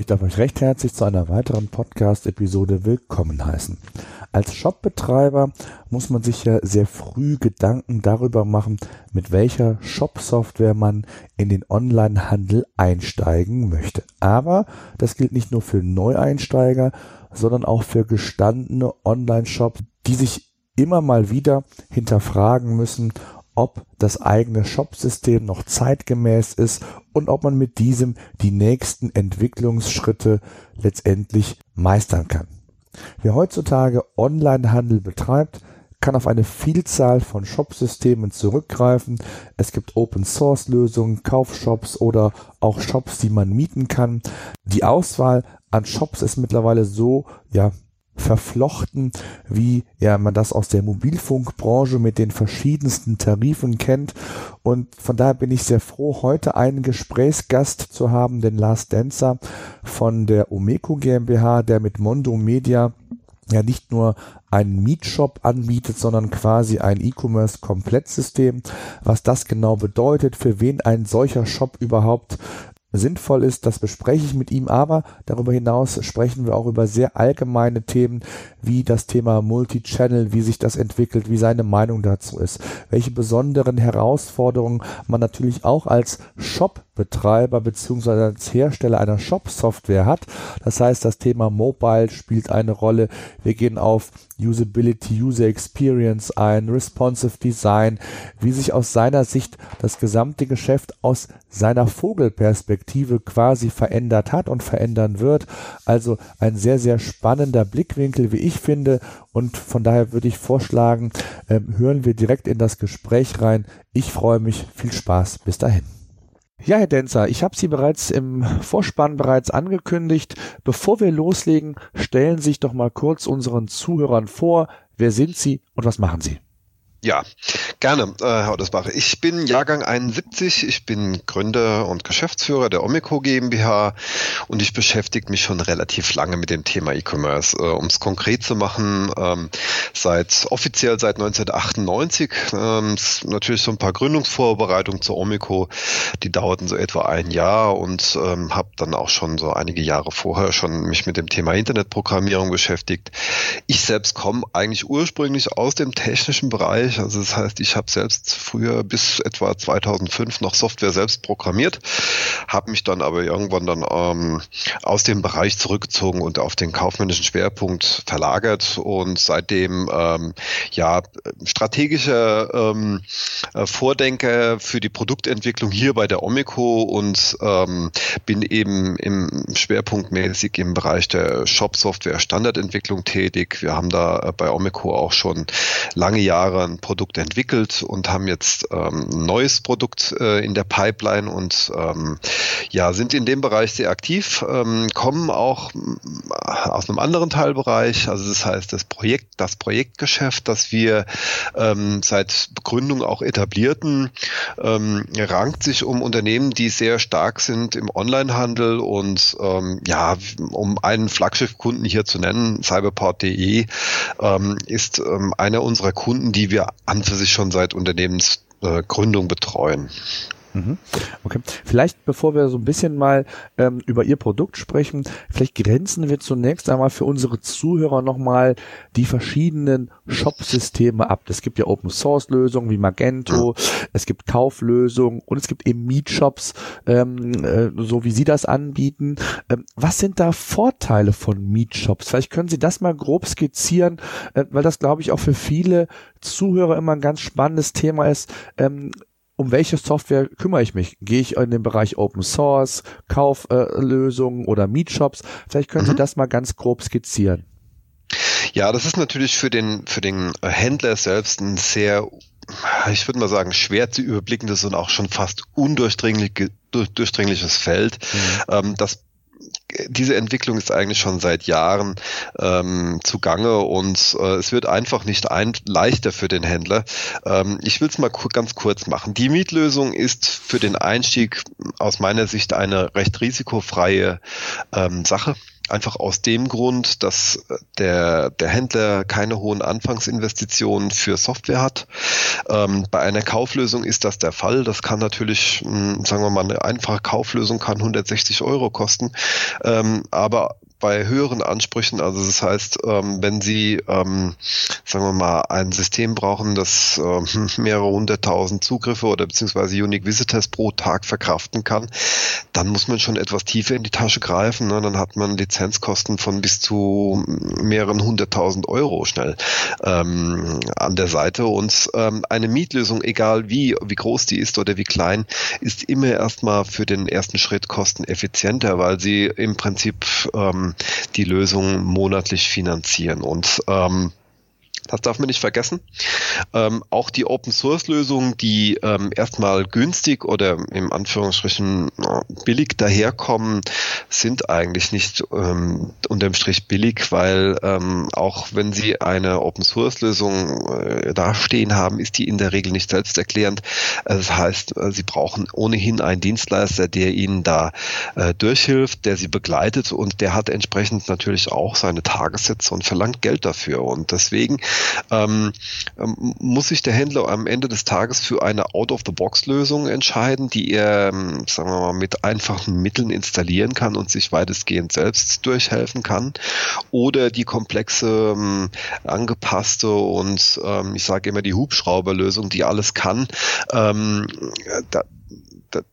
Ich darf euch recht herzlich zu einer weiteren Podcast-Episode willkommen heißen. Als Shopbetreiber muss man sich ja sehr früh Gedanken darüber machen, mit welcher Shop-Software man in den Online-Handel einsteigen möchte. Aber das gilt nicht nur für Neueinsteiger, sondern auch für gestandene Online-Shops, die sich immer mal wieder hinterfragen müssen, ob das eigene Shopsystem noch zeitgemäß ist und ob man mit diesem die nächsten Entwicklungsschritte letztendlich meistern kann. Wer heutzutage Onlinehandel betreibt, kann auf eine Vielzahl von Shopsystemen zurückgreifen. Es gibt Open Source Lösungen, Kaufshops oder auch Shops, die man mieten kann. Die Auswahl an Shops ist mittlerweile so, ja, verflochten, wie ja man das aus der Mobilfunkbranche mit den verschiedensten Tarifen kennt. Und von daher bin ich sehr froh, heute einen Gesprächsgast zu haben, den Lars Denzer von der Omeco GmbH, der mit Mondo Media ja nicht nur einen Mietshop anbietet, sondern quasi ein E-Commerce-Komplettsystem. Was das genau bedeutet, für wen ein solcher Shop überhaupt sinnvoll ist, das bespreche ich mit ihm, aber darüber hinaus sprechen wir auch über sehr allgemeine Themen wie das Thema Multi-Channel, wie sich das entwickelt, wie seine Meinung dazu ist, welche besonderen Herausforderungen man natürlich auch als Shop-Betreiber beziehungsweise als Hersteller einer Shop-Software hat. Das heißt, das Thema Mobile spielt eine Rolle. Wir gehen auf Usability, User Experience ein, Responsive Design, wie sich aus seiner Sicht das gesamte Geschäft aus seiner Vogelperspektive quasi verändert hat und verändern wird. Also ein sehr, sehr spannender Blickwinkel, wie ich finde. Und von daher würde ich vorschlagen, äh, hören wir direkt in das Gespräch rein. Ich freue mich. Viel Spaß. Bis dahin. Ja, Herr Denzer, ich habe Sie bereits im Vorspann bereits angekündigt. Bevor wir loslegen, stellen Sie sich doch mal kurz unseren Zuhörern vor. Wer sind Sie und was machen Sie? Ja, gerne, äh, Herr Odersbach. Ich bin Jahrgang 71, ich bin Gründer und Geschäftsführer der Omico GmbH und ich beschäftige mich schon relativ lange mit dem Thema E-Commerce. Äh, um es konkret zu machen, ähm, seit offiziell seit 1998, ähm, natürlich so ein paar Gründungsvorbereitungen zur Omico, die dauerten so etwa ein Jahr und ähm, habe dann auch schon so einige Jahre vorher schon mich mit dem Thema Internetprogrammierung beschäftigt. Ich selbst komme eigentlich ursprünglich aus dem technischen Bereich Bereich. Also das heißt, ich habe selbst früher bis etwa 2005 noch Software selbst programmiert, habe mich dann aber irgendwann dann ähm, aus dem Bereich zurückgezogen und auf den kaufmännischen Schwerpunkt verlagert und seitdem ähm, ja strategische ähm, äh, Vordenker für die Produktentwicklung hier bei der Omico und ähm, bin eben im schwerpunktmäßig im Bereich der Shop-Software Standardentwicklung tätig. Wir haben da äh, bei Omico auch schon lange Jahre ein Produkt entwickelt und haben jetzt ähm, ein neues Produkt äh, in der Pipeline und ähm, ja, sind in dem Bereich sehr aktiv, ähm, kommen auch äh, aus einem anderen Teilbereich, also das heißt das Projekt, das Projektgeschäft, das wir ähm, seit Gründung auch etablierten, ähm, rankt sich um Unternehmen, die sehr stark sind im Onlinehandel und ähm, ja, um einen Flaggschiffkunden hier zu nennen, cyberport.de ähm, ist ähm, einer unserer Kunden, die wir an für sich schon seit Unternehmensgründung betreuen. Mhm. Okay. Vielleicht, bevor wir so ein bisschen mal ähm, über Ihr Produkt sprechen, vielleicht grenzen wir zunächst einmal für unsere Zuhörer nochmal die verschiedenen Shop-Systeme ab. Es gibt ja Open-Source-Lösungen wie Magento, es gibt Kauflösungen und es gibt eben Meet-Shops, ähm, äh, so wie Sie das anbieten. Ähm, was sind da Vorteile von Meet-Shops? Vielleicht können Sie das mal grob skizzieren, äh, weil das, glaube ich, auch für viele Zuhörer immer ein ganz spannendes Thema ist. Ähm, um welche Software kümmere ich mich? Gehe ich in den Bereich Open Source, Kauflösungen äh, oder Meetshops? Vielleicht können mhm. Sie das mal ganz grob skizzieren. Ja, das ist natürlich für den, für den Händler selbst ein sehr ich würde mal sagen, schwer zu überblickendes und auch schon fast undurchdringlich, durchdringliches Feld. Mhm. Ähm, das diese Entwicklung ist eigentlich schon seit Jahren ähm, zugange und äh, es wird einfach nicht ein, leichter für den Händler. Ähm, ich will es mal ganz kurz machen. Die Mietlösung ist für den Einstieg aus meiner Sicht eine recht risikofreie ähm, Sache. Einfach aus dem Grund, dass der, der Händler keine hohen Anfangsinvestitionen für Software hat. Ähm, bei einer Kauflösung ist das der Fall. Das kann natürlich, mh, hm, sagen wir mal, eine einfache Kauflösung kann 160 Euro kosten. Ähm, aber bei höheren Ansprüchen. Also das heißt, ähm, wenn Sie, ähm, sagen wir mal, ein System brauchen, das äh, mehrere hunderttausend Zugriffe oder beziehungsweise Unique Visitors pro Tag verkraften kann, dann muss man schon etwas tiefer in die Tasche greifen. Ne? Dann hat man Lizenzkosten von bis zu mehreren hunderttausend Euro schnell ähm, an der Seite. Und ähm, eine Mietlösung, egal wie, wie groß die ist oder wie klein, ist immer erstmal für den ersten Schritt kosteneffizienter, weil sie im Prinzip ähm, die Lösung monatlich finanzieren. Und ähm, das darf man nicht vergessen. Ähm, auch die Open Source Lösungen, die ähm, erstmal günstig oder im Anführungsstrichen billig daherkommen, sind eigentlich nicht ähm, unterm Strich billig, weil ähm, auch wenn sie eine Open Source Lösung äh, dastehen haben, ist die in der Regel nicht selbsterklärend. Das heißt, äh, sie brauchen ohnehin einen Dienstleister, der ihnen da äh, durchhilft, der sie begleitet und der hat entsprechend natürlich auch seine Tagessätze und verlangt Geld dafür. Und deswegen ähm, ähm, muss sich der Händler am Ende des Tages für eine Out-of-the-Box-Lösung entscheiden, die er, ähm, sagen wir mal, mit einfachen Mitteln installieren kann und sich weitestgehend selbst durchhelfen kann, oder die komplexe, ähm, angepasste und ähm, ich sage immer die Hubschrauberlösung, die alles kann. Ähm, da,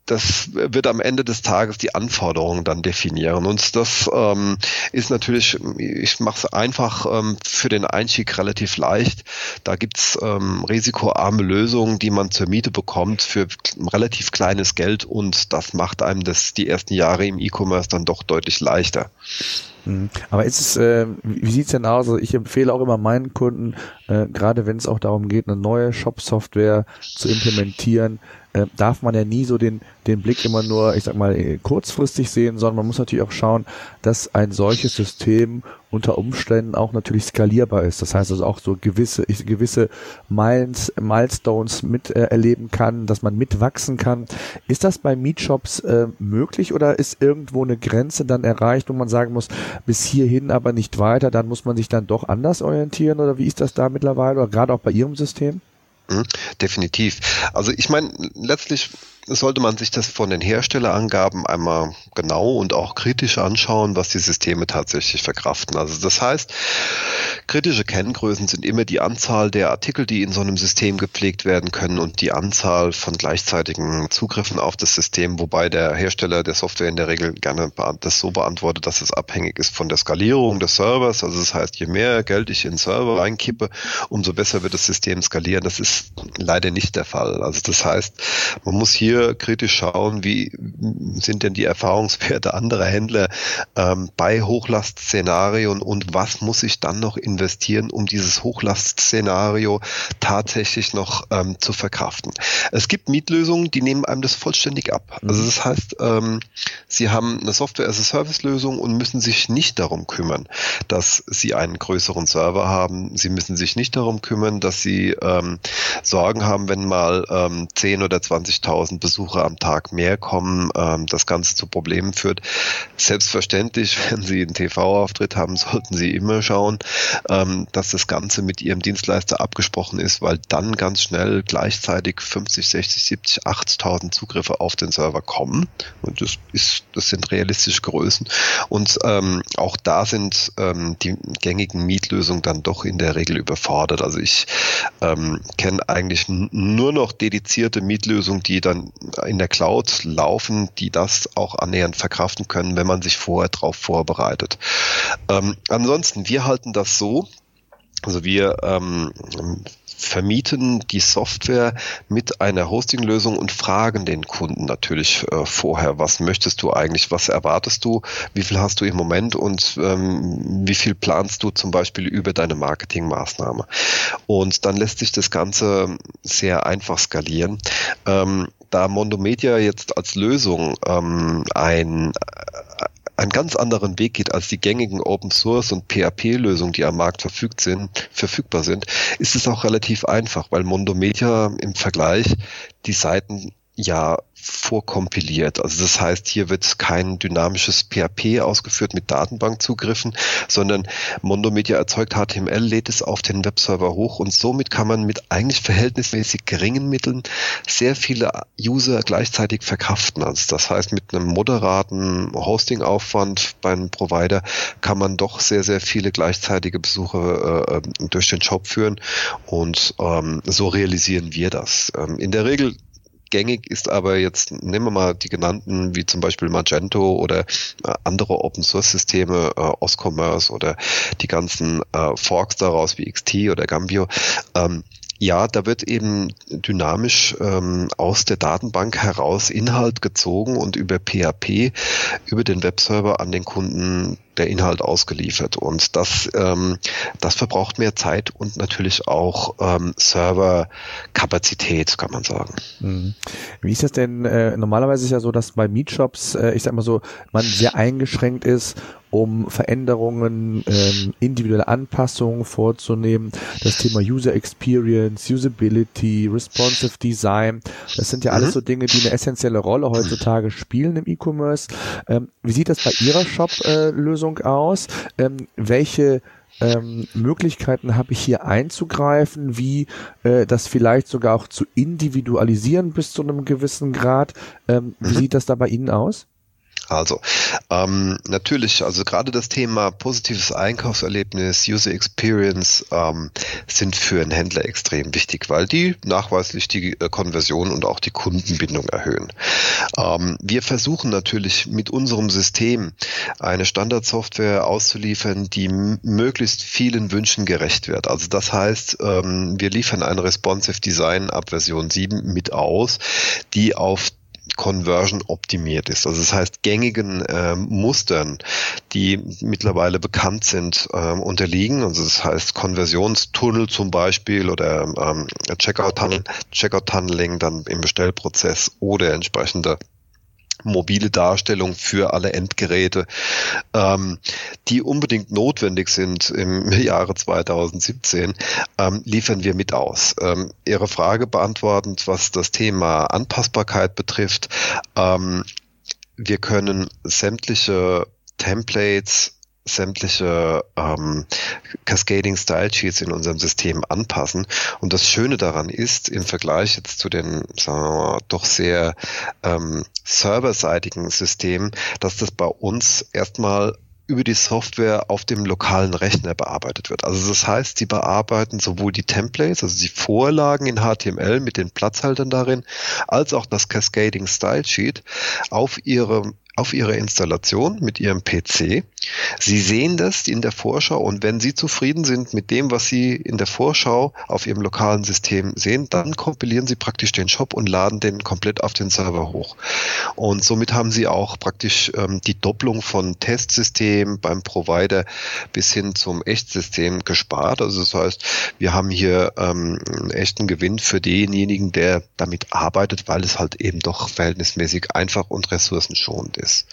das wird am Ende des Tages die Anforderungen dann definieren. Und das ähm, ist natürlich, ich mache es einfach ähm, für den Einstieg relativ leicht. Da gibt's ähm, risikoarme Lösungen, die man zur Miete bekommt für relativ kleines Geld und das macht einem das die ersten Jahre im E-Commerce dann doch deutlich leichter. Mhm. Aber ist es, äh, wie sieht's denn aus? Also ich empfehle auch immer meinen Kunden, äh, gerade wenn es auch darum geht, eine neue Shop-Software zu implementieren, äh, darf man ja nie so den, den Blick immer nur, ich sag mal, äh, kurzfristig sehen, sondern man muss natürlich auch schauen, dass ein solches System unter Umständen auch natürlich skalierbar ist. Das heißt also auch so gewisse, gewisse Miles, Milestones miterleben äh, kann, dass man mitwachsen kann. Ist das bei Meetshops äh, möglich oder ist irgendwo eine Grenze dann erreicht, wo man sagen muss, bis hierhin aber nicht weiter, dann muss man sich dann doch anders orientieren oder wie ist das da mittlerweile oder gerade auch bei Ihrem System? Mhm, definitiv. Also ich meine, letztlich sollte man sich das von den Herstellerangaben einmal genau und auch kritisch anschauen, was die Systeme tatsächlich verkraften. Also das heißt, kritische Kenngrößen sind immer die Anzahl der Artikel, die in so einem System gepflegt werden können und die Anzahl von gleichzeitigen Zugriffen auf das System, wobei der Hersteller der Software in der Regel gerne das so beantwortet, dass es abhängig ist von der Skalierung des Servers. Also das heißt, je mehr Geld ich in den Server reinkippe, umso besser wird das System skalieren. Das ist leider nicht der Fall. Also das heißt, man muss hier hier kritisch schauen, wie sind denn die Erfahrungswerte anderer Händler ähm, bei Hochlastszenarien und was muss ich dann noch investieren, um dieses Hochlastszenario tatsächlich noch ähm, zu verkraften. Es gibt Mietlösungen, die nehmen einem das vollständig ab. Also das heißt, ähm, sie haben eine Software-as-a-Service-Lösung und müssen sich nicht darum kümmern, dass sie einen größeren Server haben. Sie müssen sich nicht darum kümmern, dass sie ähm, Sorgen haben, wenn mal ähm, 10 oder 20.000 Besucher am Tag mehr kommen, ähm, das Ganze zu Problemen führt. Selbstverständlich, wenn Sie einen TV-Auftritt haben, sollten Sie immer schauen, ähm, dass das Ganze mit Ihrem Dienstleister abgesprochen ist, weil dann ganz schnell gleichzeitig 50, 60, 70, 80.000 Zugriffe auf den Server kommen. Und das ist, das sind realistische Größen. Und ähm, auch da sind die gängigen Mietlösungen dann doch in der Regel überfordert. Also ich ähm, kenne eigentlich nur noch dedizierte Mietlösungen, die dann in der Cloud laufen, die das auch annähernd verkraften können, wenn man sich vorher darauf vorbereitet. Ähm, ansonsten, wir halten das so, also wir ähm, vermieten die Software mit einer Hosting-Lösung und fragen den Kunden natürlich äh, vorher, was möchtest du eigentlich, was erwartest du, wie viel hast du im Moment und ähm, wie viel planst du zum Beispiel über deine Marketingmaßnahme. Und dann lässt sich das Ganze sehr einfach skalieren. Ähm, da Mondo Media jetzt als Lösung ähm, ein einen ganz anderen Weg geht als die gängigen Open Source und PHP-Lösungen, die am Markt verfügt sind, verfügbar sind, ist es auch relativ einfach, weil Mondo Media im Vergleich die Seiten ja vorkompiliert. Also das heißt, hier wird kein dynamisches PHP ausgeführt mit Datenbankzugriffen, sondern Mondo Media erzeugt HTML, lädt es auf den Webserver hoch und somit kann man mit eigentlich verhältnismäßig geringen Mitteln sehr viele User gleichzeitig verkraften. Also das heißt, mit einem moderaten Hostingaufwand beim Provider kann man doch sehr, sehr viele gleichzeitige Besucher äh, durch den Shop führen und ähm, so realisieren wir das. Ähm, in der Regel gängig ist aber jetzt, nehmen wir mal die genannten, wie zum Beispiel Magento oder äh, andere Open Source Systeme, äh, Oscommerce oder die ganzen äh, Forks daraus wie XT oder Gambio. Ähm, ja, da wird eben dynamisch ähm, aus der Datenbank heraus Inhalt gezogen und über PHP, über den Webserver an den Kunden der Inhalt ausgeliefert. Und das, ähm, das verbraucht mehr Zeit und natürlich auch ähm, Serverkapazität, kann man sagen. Mhm. Wie ist das denn? Äh, normalerweise ist ja so, dass bei Meetshops, äh, ich sag mal so, man sehr eingeschränkt ist um Veränderungen, ähm, individuelle Anpassungen vorzunehmen. Das Thema User Experience, Usability, Responsive Design, das sind ja alles mhm. so Dinge, die eine essentielle Rolle heutzutage spielen im E-Commerce. Ähm, wie sieht das bei Ihrer Shop-Lösung äh, aus? Ähm, welche ähm, Möglichkeiten habe ich hier einzugreifen, wie äh, das vielleicht sogar auch zu individualisieren bis zu einem gewissen Grad. Ähm, wie mhm. sieht das da bei Ihnen aus? Also ähm, natürlich, also gerade das Thema positives Einkaufserlebnis, User Experience ähm, sind für einen Händler extrem wichtig, weil die nachweislich die äh, Konversion und auch die Kundenbindung erhöhen. Ähm, wir versuchen natürlich mit unserem System eine Standardsoftware auszuliefern, die möglichst vielen Wünschen gerecht wird. Also das heißt, ähm, wir liefern ein responsive Design ab Version 7 mit aus, die auf Conversion optimiert ist. Also das heißt, gängigen äh, Mustern, die mittlerweile bekannt sind, äh, unterliegen. Also das heißt, Konversionstunnel zum Beispiel oder ähm, Checkout-Tunneling Checkout dann im Bestellprozess oder entsprechende mobile Darstellung für alle Endgeräte, ähm, die unbedingt notwendig sind im Jahre 2017, ähm, liefern wir mit aus. Ähm, Ihre Frage beantwortend, was das Thema Anpassbarkeit betrifft, ähm, wir können sämtliche Templates sämtliche ähm, Cascading Style Sheets in unserem System anpassen. Und das Schöne daran ist, im Vergleich jetzt zu den, sagen wir mal, doch sehr ähm, serverseitigen Systemen, dass das bei uns erstmal über die Software auf dem lokalen Rechner bearbeitet wird. Also das heißt, sie bearbeiten sowohl die Templates, also die Vorlagen in HTML mit den Platzhaltern darin, als auch das Cascading Style Sheet auf ihrem auf Ihre Installation mit Ihrem PC. Sie sehen das in der Vorschau und wenn Sie zufrieden sind mit dem, was Sie in der Vorschau auf Ihrem lokalen System sehen, dann kompilieren Sie praktisch den Shop und laden den komplett auf den Server hoch. Und somit haben Sie auch praktisch ähm, die Doppelung von Testsystem beim Provider bis hin zum Echtsystem gespart. Also das heißt, wir haben hier ähm, einen echten Gewinn für denjenigen, der damit arbeitet, weil es halt eben doch verhältnismäßig einfach und ressourcenschonend ist ist.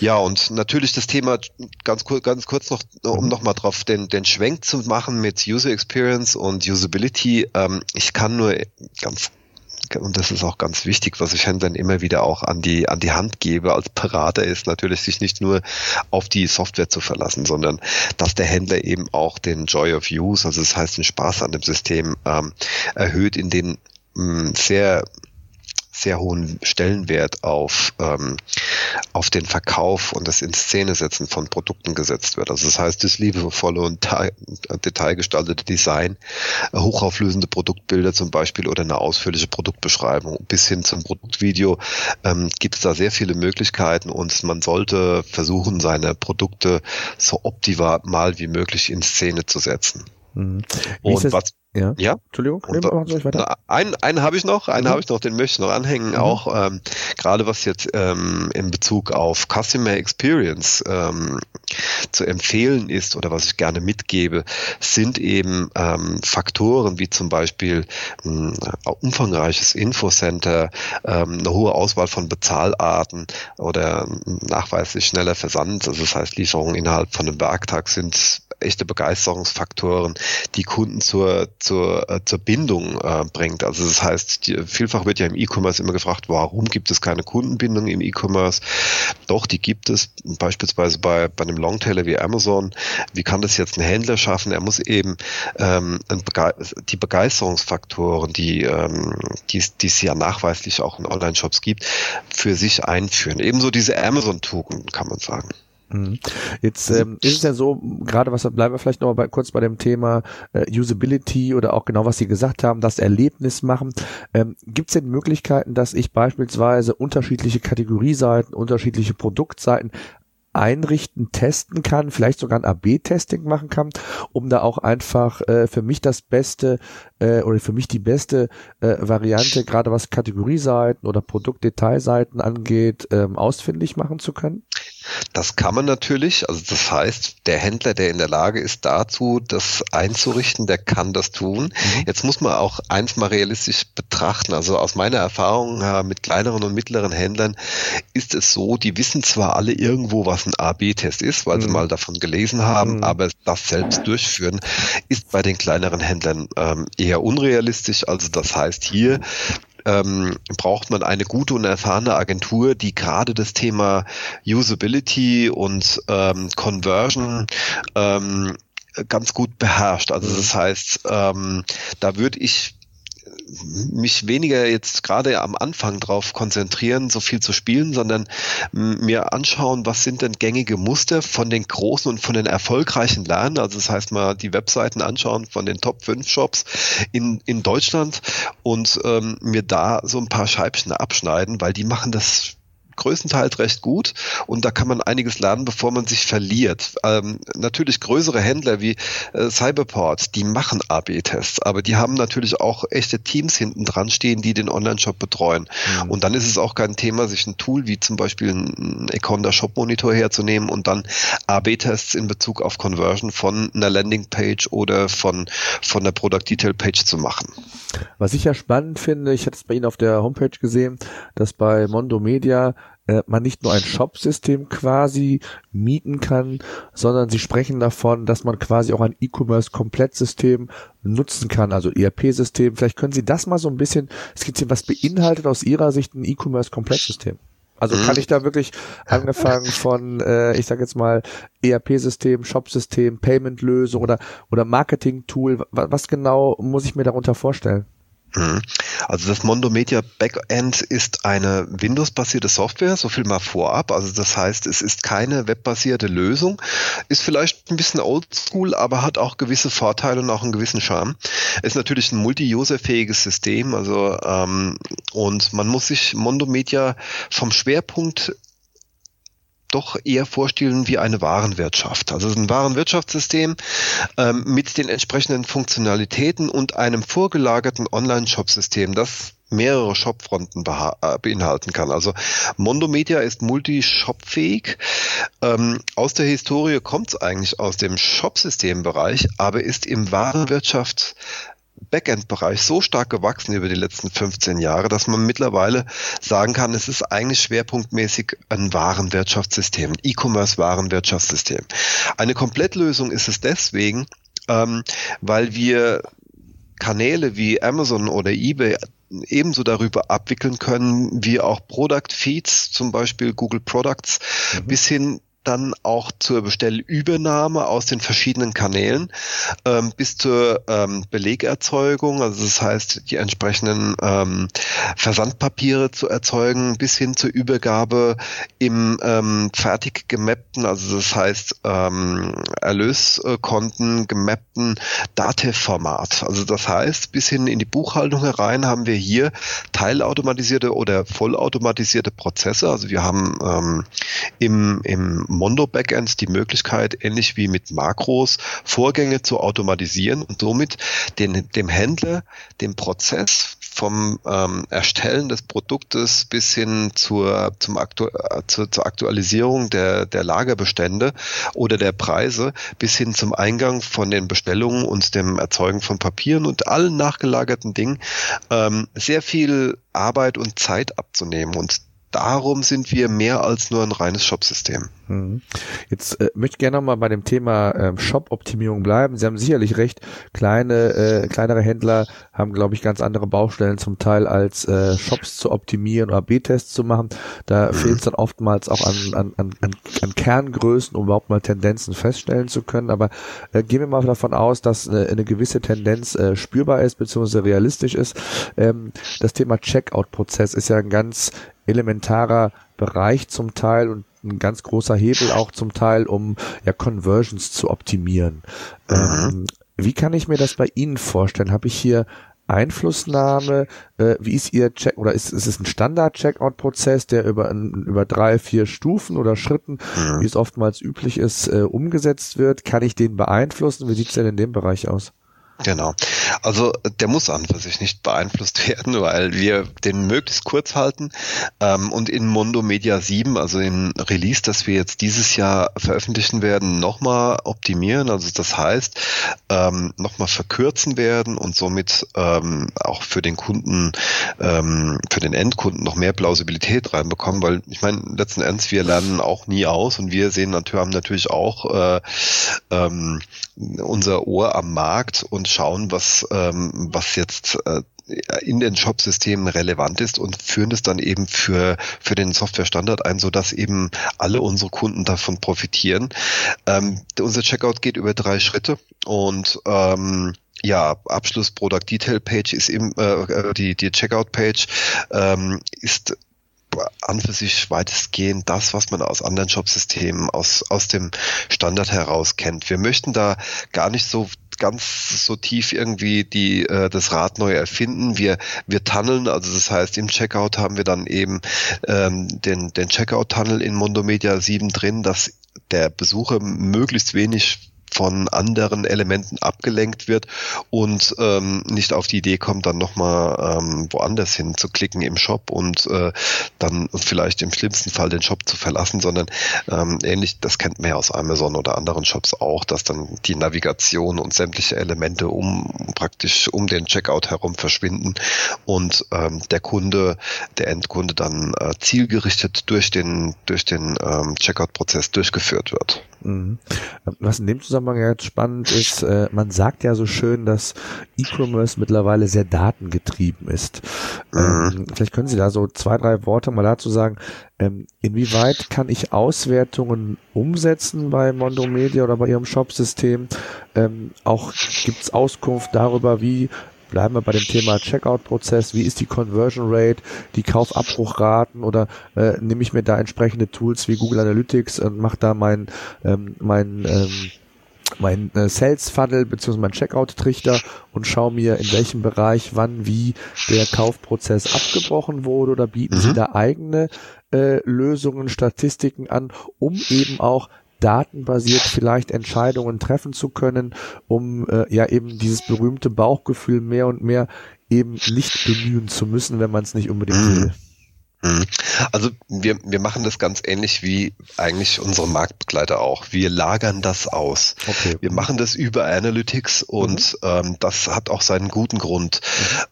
Ja, und natürlich das Thema ganz kurz, ganz kurz noch, um nochmal drauf den, den Schwenk zu machen mit User Experience und Usability. Ähm, ich kann nur ganz und das ist auch ganz wichtig, was ich Händlern immer wieder auch an die, an die Hand gebe als Berater, ist natürlich sich nicht nur auf die Software zu verlassen, sondern dass der Händler eben auch den Joy of Use, also das heißt den Spaß an dem System ähm, erhöht, in den mm, sehr sehr hohen Stellenwert auf, ähm, auf den Verkauf und das in Szene setzen von Produkten gesetzt wird. Also das heißt, das liebevolle und detailgestaltete Design, äh, hochauflösende Produktbilder zum Beispiel oder eine ausführliche Produktbeschreibung bis hin zum Produktvideo ähm, gibt es da sehr viele Möglichkeiten und man sollte versuchen, seine Produkte so optimal wie möglich in Szene zu setzen. Mhm. Und was ja. ja. Entschuldigung. Und, nee, weiter. einen einen habe ich noch, einen mhm. habe ich noch, den möchte ich noch anhängen. Mhm. Auch ähm, gerade was jetzt ähm, in Bezug auf Customer Experience ähm, zu empfehlen ist oder was ich gerne mitgebe, sind eben ähm, Faktoren wie zum Beispiel ein umfangreiches Infocenter, ähm, eine hohe Auswahl von Bezahlarten oder nachweislich schneller Versand. Also das heißt, Lieferungen innerhalb von einem Werktag sind echte Begeisterungsfaktoren, die Kunden zur, zur, äh, zur Bindung äh, bringt. Also das heißt, die, vielfach wird ja im E-Commerce immer gefragt, warum gibt es keine Kundenbindung im E-Commerce? Doch, die gibt es beispielsweise bei, bei einem Longtailer wie Amazon. Wie kann das jetzt ein Händler schaffen? Er muss eben ähm, die Begeisterungsfaktoren, die, ähm, die, die es ja nachweislich auch in Online-Shops gibt, für sich einführen. Ebenso diese Amazon-Tugenden, kann man sagen. Mhm. Jetzt ähm, ist es ja so, gerade was bleiben wir vielleicht noch mal bei, kurz bei dem Thema äh, Usability oder auch genau was Sie gesagt haben, das Erlebnis machen. Ähm, Gibt es denn Möglichkeiten, dass ich beispielsweise unterschiedliche Kategorieseiten, unterschiedliche Produktseiten einrichten, testen kann, vielleicht sogar ein AB-Testing machen kann, um da auch einfach äh, für mich das Beste äh, oder für mich die beste äh, Variante, gerade was Kategorieseiten oder Produktdetailseiten angeht, ähm, ausfindig machen zu können? Das kann man natürlich. Also das heißt, der Händler, der in der Lage ist dazu, das einzurichten, der kann das tun. Mhm. Jetzt muss man auch eins mal realistisch betrachten. Also aus meiner Erfahrung äh, mit kleineren und mittleren Händlern ist es so, die wissen zwar alle irgendwo, was ein A-B-Test ist, weil mhm. sie mal davon gelesen haben, mhm. aber das selbst durchführen ist bei den kleineren Händlern ähm, eher unrealistisch. Also das heißt, hier ähm, braucht man eine gute und erfahrene Agentur, die gerade das Thema Usability und ähm, Conversion ähm, ganz gut beherrscht. Also mhm. das heißt, ähm, da würde ich mich weniger jetzt gerade am Anfang drauf konzentrieren, so viel zu spielen, sondern mir anschauen, was sind denn gängige Muster von den großen und von den erfolgreichen lernen. Also das heißt mal die Webseiten anschauen von den Top 5 Shops in, in Deutschland und ähm, mir da so ein paar Scheibchen abschneiden, weil die machen das größtenteils recht gut und da kann man einiges lernen, bevor man sich verliert. Ähm, natürlich größere Händler wie äh, Cyberport, die machen AB-Tests, aber die haben natürlich auch echte Teams hinten dran stehen, die den Online-Shop betreuen. Mhm. Und dann ist es auch kein Thema, sich ein Tool wie zum Beispiel ein Econda Shop Monitor herzunehmen und dann AB-Tests in Bezug auf Conversion von einer Landingpage oder von, von der Product Detail Page zu machen. Was ich ja spannend finde, ich hatte es bei Ihnen auf der Homepage gesehen, dass bei Mondo Media äh, man nicht nur ein Shop-System quasi mieten kann, sondern sie sprechen davon, dass man quasi auch ein E-Commerce-Komplettsystem nutzen kann, also ERP-System. Vielleicht können Sie das mal so ein bisschen skizzieren, was beinhaltet aus Ihrer Sicht ein E-Commerce-Komplettsystem? Also kann mhm. ich da wirklich angefangen von, äh, ich sag jetzt mal, ERP-System, Shop-System, Payment-Lösung oder, oder Marketing-Tool, was genau muss ich mir darunter vorstellen? Mhm. Also das Mondo Media Backend ist eine Windows-basierte Software, so viel mal vorab. Also das heißt, es ist keine webbasierte Lösung, ist vielleicht ein bisschen oldschool, aber hat auch gewisse Vorteile und auch einen gewissen Charme. Ist natürlich ein multi-user-fähiges System, also ähm, und man muss sich Mondo Media vom Schwerpunkt doch eher vorstellen wie eine Warenwirtschaft. Also ein Warenwirtschaftssystem ähm, mit den entsprechenden Funktionalitäten und einem vorgelagerten Online-Shop-System, das mehrere Shopfronten äh, beinhalten kann. Also Mondo Media ist multi-shop-fähig. Ähm, aus der Historie kommt es eigentlich aus dem Shop-System-Bereich, aber ist im Warenwirtschaft Backend-Bereich so stark gewachsen über die letzten 15 Jahre, dass man mittlerweile sagen kann, es ist eigentlich schwerpunktmäßig ein Warenwirtschaftssystem, ein E-Commerce-Warenwirtschaftssystem. Eine Komplettlösung ist es deswegen, ähm, weil wir Kanäle wie Amazon oder eBay ebenso darüber abwickeln können, wie auch Product Feeds, zum Beispiel Google Products, mhm. bis hin dann auch zur Bestellübernahme aus den verschiedenen Kanälen ähm, bis zur ähm, Belegerzeugung, also das heißt die entsprechenden ähm, Versandpapiere zu erzeugen, bis hin zur Übergabe im ähm, fertig gemappten, also das heißt ähm, Erlöskonten gemappten Datev-Format. Also das heißt, bis hin in die Buchhaltung herein haben wir hier teilautomatisierte oder vollautomatisierte Prozesse. Also wir haben ähm, im, im Mondo Backends die Möglichkeit, ähnlich wie mit Makros, Vorgänge zu automatisieren und somit den, dem Händler den Prozess vom ähm, Erstellen des Produktes bis hin zur, zum Aktu äh, zur, zur Aktualisierung der, der Lagerbestände oder der Preise bis hin zum Eingang von den Bestellungen und dem Erzeugen von Papieren und allen nachgelagerten Dingen ähm, sehr viel Arbeit und Zeit abzunehmen. Und darum sind wir mehr als nur ein reines Shop-System. Mhm. Jetzt äh, möchte ich gerne nochmal bei dem Thema äh, Shop-Optimierung bleiben. Sie haben sicherlich recht, kleine, äh, kleinere Händler haben, glaube ich, ganz andere Baustellen zum Teil als äh, Shops zu optimieren oder B-Tests zu machen. Da mhm. fehlt es dann oftmals auch an, an, an, an Kerngrößen, um überhaupt mal Tendenzen feststellen zu können. Aber äh, gehen wir mal davon aus, dass äh, eine gewisse Tendenz äh, spürbar ist, beziehungsweise realistisch ist. Ähm, das Thema Checkout-Prozess ist ja ein ganz elementarer Bereich zum Teil und ein ganz großer Hebel auch zum Teil, um ja Conversions zu optimieren. Mhm. Ähm, wie kann ich mir das bei Ihnen vorstellen? Habe ich hier Einflussnahme? Äh, wie ist Ihr Check oder ist, ist es ein Standard-Checkout-Prozess, der über, über drei, vier Stufen oder Schritten, mhm. wie es oftmals üblich ist, äh, umgesetzt wird? Kann ich den beeinflussen? Wie sieht es denn in dem Bereich aus? Genau. Also der muss an für sich nicht beeinflusst werden, weil wir den möglichst kurz halten. Ähm, und in Mondo Media 7, also im Release, das wir jetzt dieses Jahr veröffentlichen werden, nochmal optimieren. Also das heißt, ähm, nochmal verkürzen werden und somit ähm, auch für den Kunden, ähm, für den Endkunden noch mehr Plausibilität reinbekommen, weil ich meine, letzten Endes, wir lernen auch nie aus und wir sehen natürlich, haben natürlich auch äh, ähm, unser Ohr am Markt und schauen, was, ähm, was jetzt äh, in den Shop-Systemen relevant ist und führen es dann eben für, für den Software-Standard ein, so dass eben alle unsere Kunden davon profitieren. Ähm, unser Checkout geht über drei Schritte und ähm, ja, Abschluss Product Detail Page ist im, äh, die, die Checkout Page ähm, ist an für sich weitestgehend das, was man aus anderen Shopsystemen, aus, aus dem Standard heraus kennt. Wir möchten da gar nicht so ganz so tief irgendwie die äh, das Rad neu erfinden. Wir wir tunneln, also das heißt im Checkout haben wir dann eben ähm, den den Checkout Tunnel in Mondo Media 7 drin, dass der Besucher möglichst wenig von anderen Elementen abgelenkt wird und ähm, nicht auf die Idee kommt, dann nochmal ähm, woanders hin zu klicken im Shop und äh, dann vielleicht im schlimmsten Fall den Shop zu verlassen, sondern ähm, ähnlich, das kennt man ja aus Amazon oder anderen Shops auch, dass dann die Navigation und sämtliche Elemente um praktisch um den Checkout herum verschwinden und ähm, der Kunde, der Endkunde dann äh, zielgerichtet durch den durch den ähm, Checkout-Prozess durchgeführt wird. Mhm. Was in dem Zusammenhang jetzt spannend ist, äh, man sagt ja so schön, dass E-Commerce mittlerweile sehr datengetrieben ist. Mhm. Ähm, vielleicht können Sie da so zwei, drei Worte mal dazu sagen. Ähm, inwieweit kann ich Auswertungen umsetzen bei Mondo Media oder bei Ihrem Shop-System? Ähm, auch gibt's Auskunft darüber, wie Bleiben wir bei dem Thema Checkout-Prozess. Wie ist die Conversion Rate, die Kaufabbruchraten oder äh, nehme ich mir da entsprechende Tools wie Google Analytics und mache da mein, ähm, mein ähm, mein äh, Sales Funnel bzw. mein Checkout Trichter und schaue mir in welchem Bereich wann wie der Kaufprozess abgebrochen wurde oder bieten mhm. Sie da eigene äh, Lösungen, Statistiken an, um eben auch datenbasiert vielleicht Entscheidungen treffen zu können, um äh, ja eben dieses berühmte Bauchgefühl mehr und mehr eben nicht bemühen zu müssen, wenn man es nicht unbedingt mhm. will. Mhm. Also wir, wir machen das ganz ähnlich wie eigentlich unsere Marktbegleiter auch. Wir lagern das aus. Okay. Wir machen das über Analytics und mhm. ähm, das hat auch seinen guten Grund.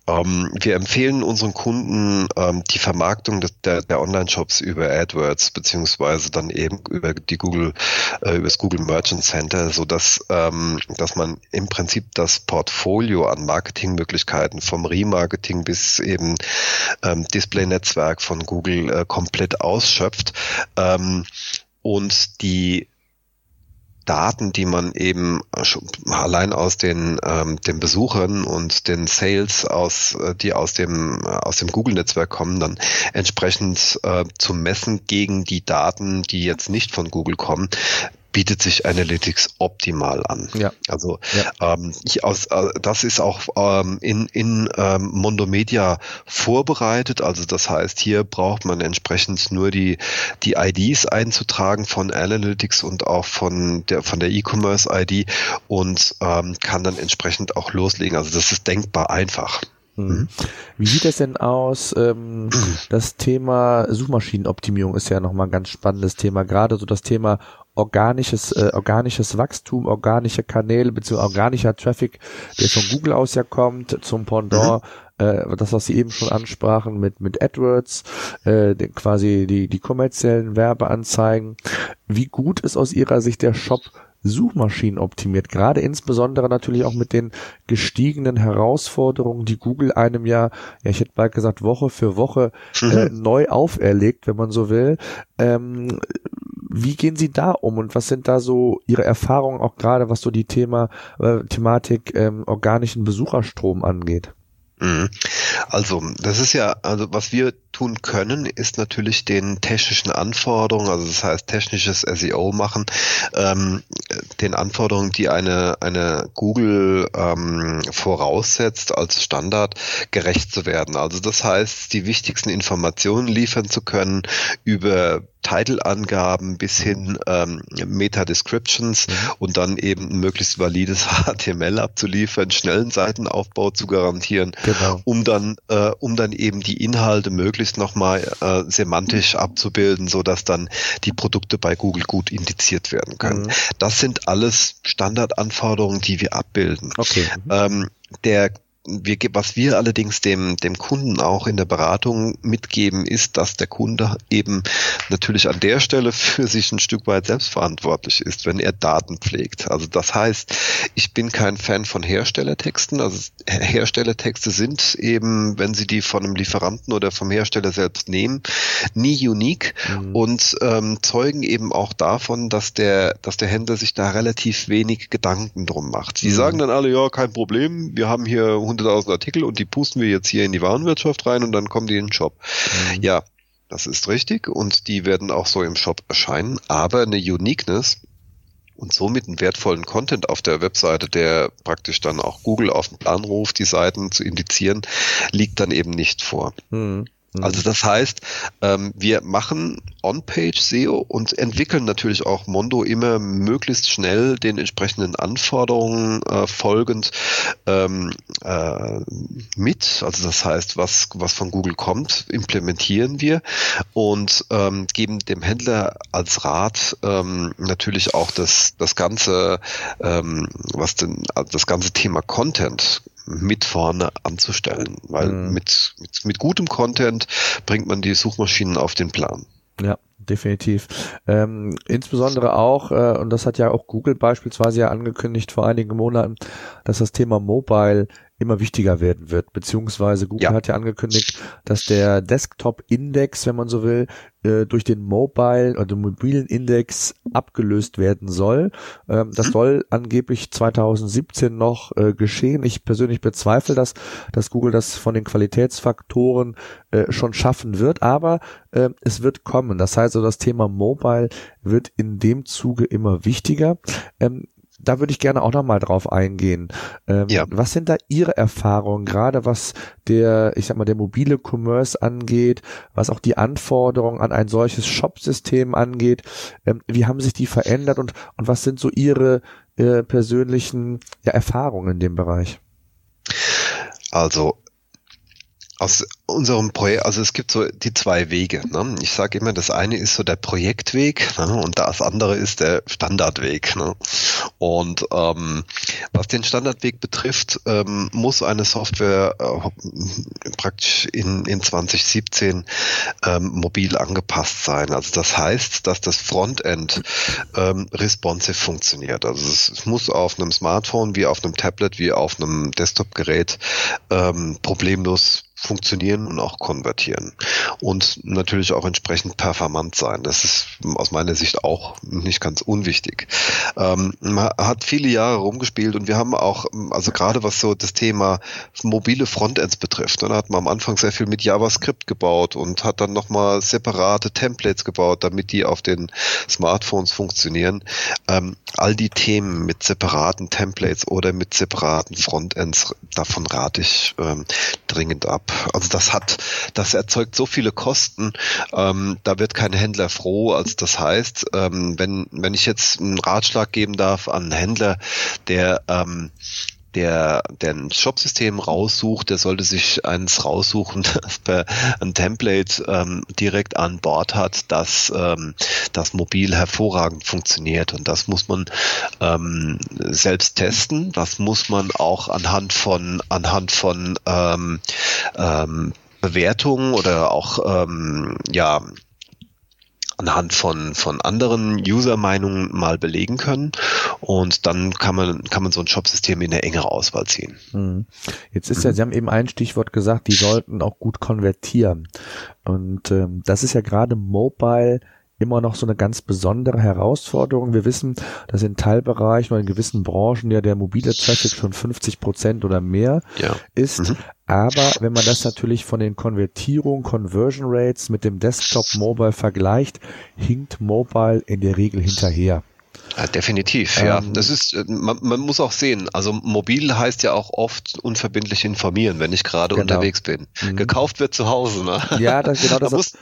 Mhm. Ähm, wir empfehlen unseren Kunden ähm, die Vermarktung des, der, der Online-Shops über AdWords beziehungsweise dann eben über die Google, äh, über das Google Merchant Center, so dass ähm, dass man im Prinzip das Portfolio an Marketingmöglichkeiten vom Remarketing bis eben ähm, Display-Netzwerk von Google äh, komplett ausschöpft. Ähm, und die Daten, die man eben allein aus den, ähm, den Besuchern und den Sales aus, äh, die aus dem, aus dem Google-Netzwerk kommen, dann entsprechend äh, zu messen gegen die Daten, die jetzt nicht von Google kommen, bietet sich Analytics optimal an. Ja. Also ja. Ähm, ich aus, äh, das ist auch ähm, in, in ähm, Mondo Media vorbereitet. Also das heißt, hier braucht man entsprechend nur die, die IDs einzutragen von Analytics und auch von der von der E-Commerce ID und ähm, kann dann entsprechend auch loslegen. Also das ist denkbar einfach. Mhm. mhm. Wie sieht es denn aus? Ähm, das Thema Suchmaschinenoptimierung ist ja nochmal ein ganz spannendes Thema. Gerade so das Thema organisches, äh, organisches Wachstum, organische Kanäle bzw. organischer Traffic, der von Google aus ja kommt, zum Pendant, mhm. äh, das, was Sie eben schon ansprachen mit, mit AdWords, äh, quasi die, die kommerziellen Werbeanzeigen. Wie gut ist aus Ihrer Sicht der Shop Suchmaschinen optimiert, gerade insbesondere natürlich auch mit den gestiegenen Herausforderungen, die Google einem ja, ja ich hätte bald gesagt, Woche für Woche äh, mhm. neu auferlegt, wenn man so will. Ähm, wie gehen Sie da um und was sind da so Ihre Erfahrungen auch gerade, was so die Thema äh, Thematik ähm, organischen Besucherstrom angeht? Mhm. Also, das ist ja, also was wir tun können, ist natürlich den technischen Anforderungen, also das heißt technisches SEO machen, ähm, den Anforderungen, die eine, eine Google ähm, voraussetzt, als Standard gerecht zu werden. Also das heißt, die wichtigsten Informationen liefern zu können über Title-Angaben bis hin ähm, Meta-Descriptions mhm. und dann eben ein möglichst valides HTML abzuliefern, schnellen Seitenaufbau zu garantieren, genau. um dann äh, um dann eben die Inhalte möglichst nochmal äh, semantisch abzubilden, so dass dann die Produkte bei Google gut indiziert werden können. Mhm. Das sind alles Standardanforderungen, die wir abbilden. Okay. Mhm. Ähm, der wir, was wir allerdings dem, dem Kunden auch in der Beratung mitgeben, ist, dass der Kunde eben natürlich an der Stelle für sich ein Stück weit selbstverantwortlich ist, wenn er Daten pflegt. Also das heißt, ich bin kein Fan von Herstellertexten. Also Herstellertexte sind eben, wenn Sie die von einem Lieferanten oder vom Hersteller selbst nehmen, nie unique mhm. und ähm, zeugen eben auch davon, dass der, dass der Händler sich da relativ wenig Gedanken drum macht. Sie mhm. sagen dann alle, ja, kein Problem, wir haben hier 100.000 Artikel und die pusten wir jetzt hier in die Warenwirtschaft rein und dann kommen die in den Shop. Mhm. Ja, das ist richtig und die werden auch so im Shop erscheinen, aber eine Uniqueness und somit einen wertvollen Content auf der Webseite, der praktisch dann auch Google auf den Plan ruft, die Seiten zu indizieren, liegt dann eben nicht vor. Mhm. Also mhm. das heißt, ähm, wir machen On-Page SEO und entwickeln natürlich auch Mondo immer möglichst schnell den entsprechenden Anforderungen äh, folgend ähm, äh, mit. Also das heißt, was, was von Google kommt, implementieren wir und ähm, geben dem Händler als Rat ähm, natürlich auch das, das ganze, ähm, was denn, das ganze Thema Content mit vorne anzustellen, weil mhm. mit, mit, mit gutem Content bringt man die Suchmaschinen auf den Plan. Ja, definitiv. Ähm, insbesondere auch, äh, und das hat ja auch Google beispielsweise ja angekündigt vor einigen Monaten, dass das Thema Mobile immer wichtiger werden wird, beziehungsweise Google ja. hat ja angekündigt, dass der Desktop-Index, wenn man so will, äh, durch den Mobile oder den mobilen Index abgelöst werden soll. Ähm, das mhm. soll angeblich 2017 noch äh, geschehen. Ich persönlich bezweifle das, dass Google das von den Qualitätsfaktoren äh, schon schaffen wird, aber äh, es wird kommen. Das heißt, also das Thema Mobile wird in dem Zuge immer wichtiger. Da würde ich gerne auch nochmal drauf eingehen. Ähm, ja. Was sind da Ihre Erfahrungen, gerade was der, ich sag mal, der mobile Commerce angeht, was auch die Anforderungen an ein solches Shop-System angeht? Ähm, wie haben sich die verändert und, und was sind so Ihre äh, persönlichen ja, Erfahrungen in dem Bereich? Also aus unserem Projekt, also es gibt so die zwei Wege. Ne? Ich sage immer, das eine ist so der Projektweg ne? und das andere ist der Standardweg. Ne? Und ähm, was den Standardweg betrifft, ähm, muss eine Software äh, praktisch in, in 2017 ähm, mobil angepasst sein. Also das heißt, dass das Frontend ähm, responsive funktioniert. Also es, es muss auf einem Smartphone wie auf einem Tablet wie auf einem Desktop-Gerät ähm, problemlos funktionieren und auch konvertieren und natürlich auch entsprechend performant sein. Das ist aus meiner Sicht auch nicht ganz unwichtig. Ähm, man hat viele Jahre rumgespielt und wir haben auch, also gerade was so das Thema mobile Frontends betrifft, dann hat man am Anfang sehr viel mit JavaScript gebaut und hat dann nochmal separate Templates gebaut, damit die auf den Smartphones funktionieren. Ähm, all die Themen mit separaten Templates oder mit separaten Frontends, davon rate ich ähm, dringend ab. Also das hat, das erzeugt so viele Kosten, ähm, da wird kein Händler froh. Also das heißt, ähm, wenn, wenn ich jetzt einen Ratschlag geben darf an einen Händler, der ähm, der, der ein Shopsystem raussucht, der sollte sich eins raussuchen, das per ein Template ähm, direkt an Bord hat, das, ähm, das mobil hervorragend funktioniert. Und das muss man ähm, selbst testen. Das muss man auch anhand von, anhand von ähm, ähm, Bewertungen oder auch ähm, ja anhand von, von anderen User-Meinungen mal belegen können. Und dann kann man, kann man so ein Shop-System in eine engere Auswahl ziehen. Mhm. Jetzt ist ja, Sie haben eben ein Stichwort gesagt, die sollten auch gut konvertieren. Und ähm, das ist ja gerade Mobile immer noch so eine ganz besondere Herausforderung. Wir wissen, dass in Teilbereichen oder in gewissen Branchen ja der mobile Traffic schon 50 Prozent oder mehr ja. ist. Mhm. Aber wenn man das natürlich von den Konvertierungen, Conversion Rates mit dem Desktop Mobile vergleicht, hinkt Mobile in der Regel hinterher. Ja, definitiv, ähm, ja. Das ist, äh, man, man, muss auch sehen, also mobil heißt ja auch oft unverbindlich informieren, wenn ich gerade genau. unterwegs bin. Mhm. Gekauft wird zu Hause, ne? Ja, das, genau, das, da ist,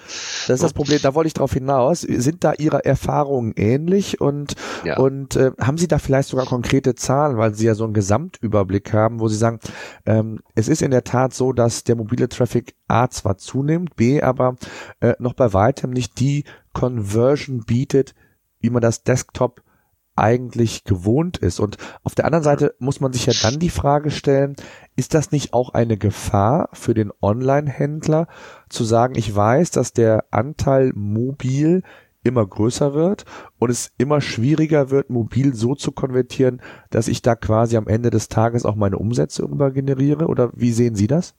das ist das Problem, da wollte ich drauf hinaus. Sind da Ihre Erfahrungen ähnlich und, ja. und äh, haben Sie da vielleicht sogar konkrete Zahlen, weil Sie ja so einen Gesamtüberblick haben, wo Sie sagen, ähm, es ist in der Tat so, dass der mobile Traffic A zwar zunimmt, B aber äh, noch bei weitem nicht die Conversion bietet, wie man das Desktop eigentlich gewohnt ist. Und auf der anderen Seite muss man sich ja dann die Frage stellen, ist das nicht auch eine Gefahr für den Online-Händler zu sagen, ich weiß, dass der Anteil mobil immer größer wird und es immer schwieriger wird, mobil so zu konvertieren, dass ich da quasi am Ende des Tages auch meine Umsätze über generiere? Oder wie sehen Sie das?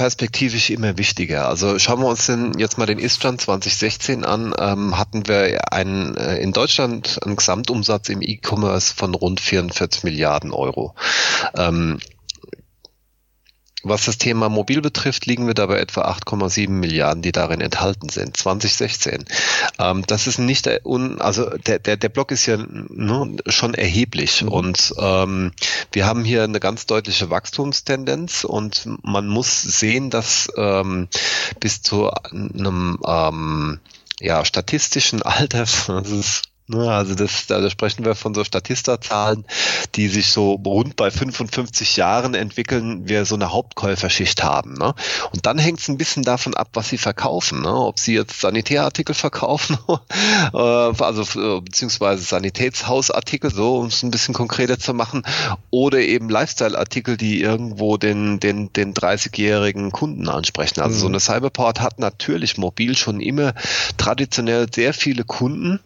Perspektivisch immer wichtiger. Also schauen wir uns denn jetzt mal den Ist-Stand 2016 an, ähm, hatten wir einen, äh, in Deutschland einen Gesamtumsatz im E-Commerce von rund 44 Milliarden Euro. Ähm, was das Thema Mobil betrifft, liegen wir dabei etwa 8,7 Milliarden, die darin enthalten sind. 2016. Ähm, das ist nicht der, un, also der, der, der Block ist ja ne, schon erheblich mhm. und ähm, wir haben hier eine ganz deutliche Wachstumstendenz und man muss sehen, dass ähm, bis zu einem ähm, ja, statistischen Alter, das ist also das, da sprechen wir von so Statista-Zahlen, die sich so rund bei 55 Jahren entwickeln, wir so eine Hauptkäuferschicht haben. Ne? Und dann hängt es ein bisschen davon ab, was sie verkaufen. Ne? Ob sie jetzt Sanitärartikel verkaufen, äh, also äh, beziehungsweise Sanitätshausartikel, so um es ein bisschen konkreter zu machen, oder eben Lifestyle-Artikel, die irgendwo den, den, den 30-jährigen Kunden ansprechen. Also mhm. so eine Cyberport hat natürlich mobil schon immer traditionell sehr viele Kunden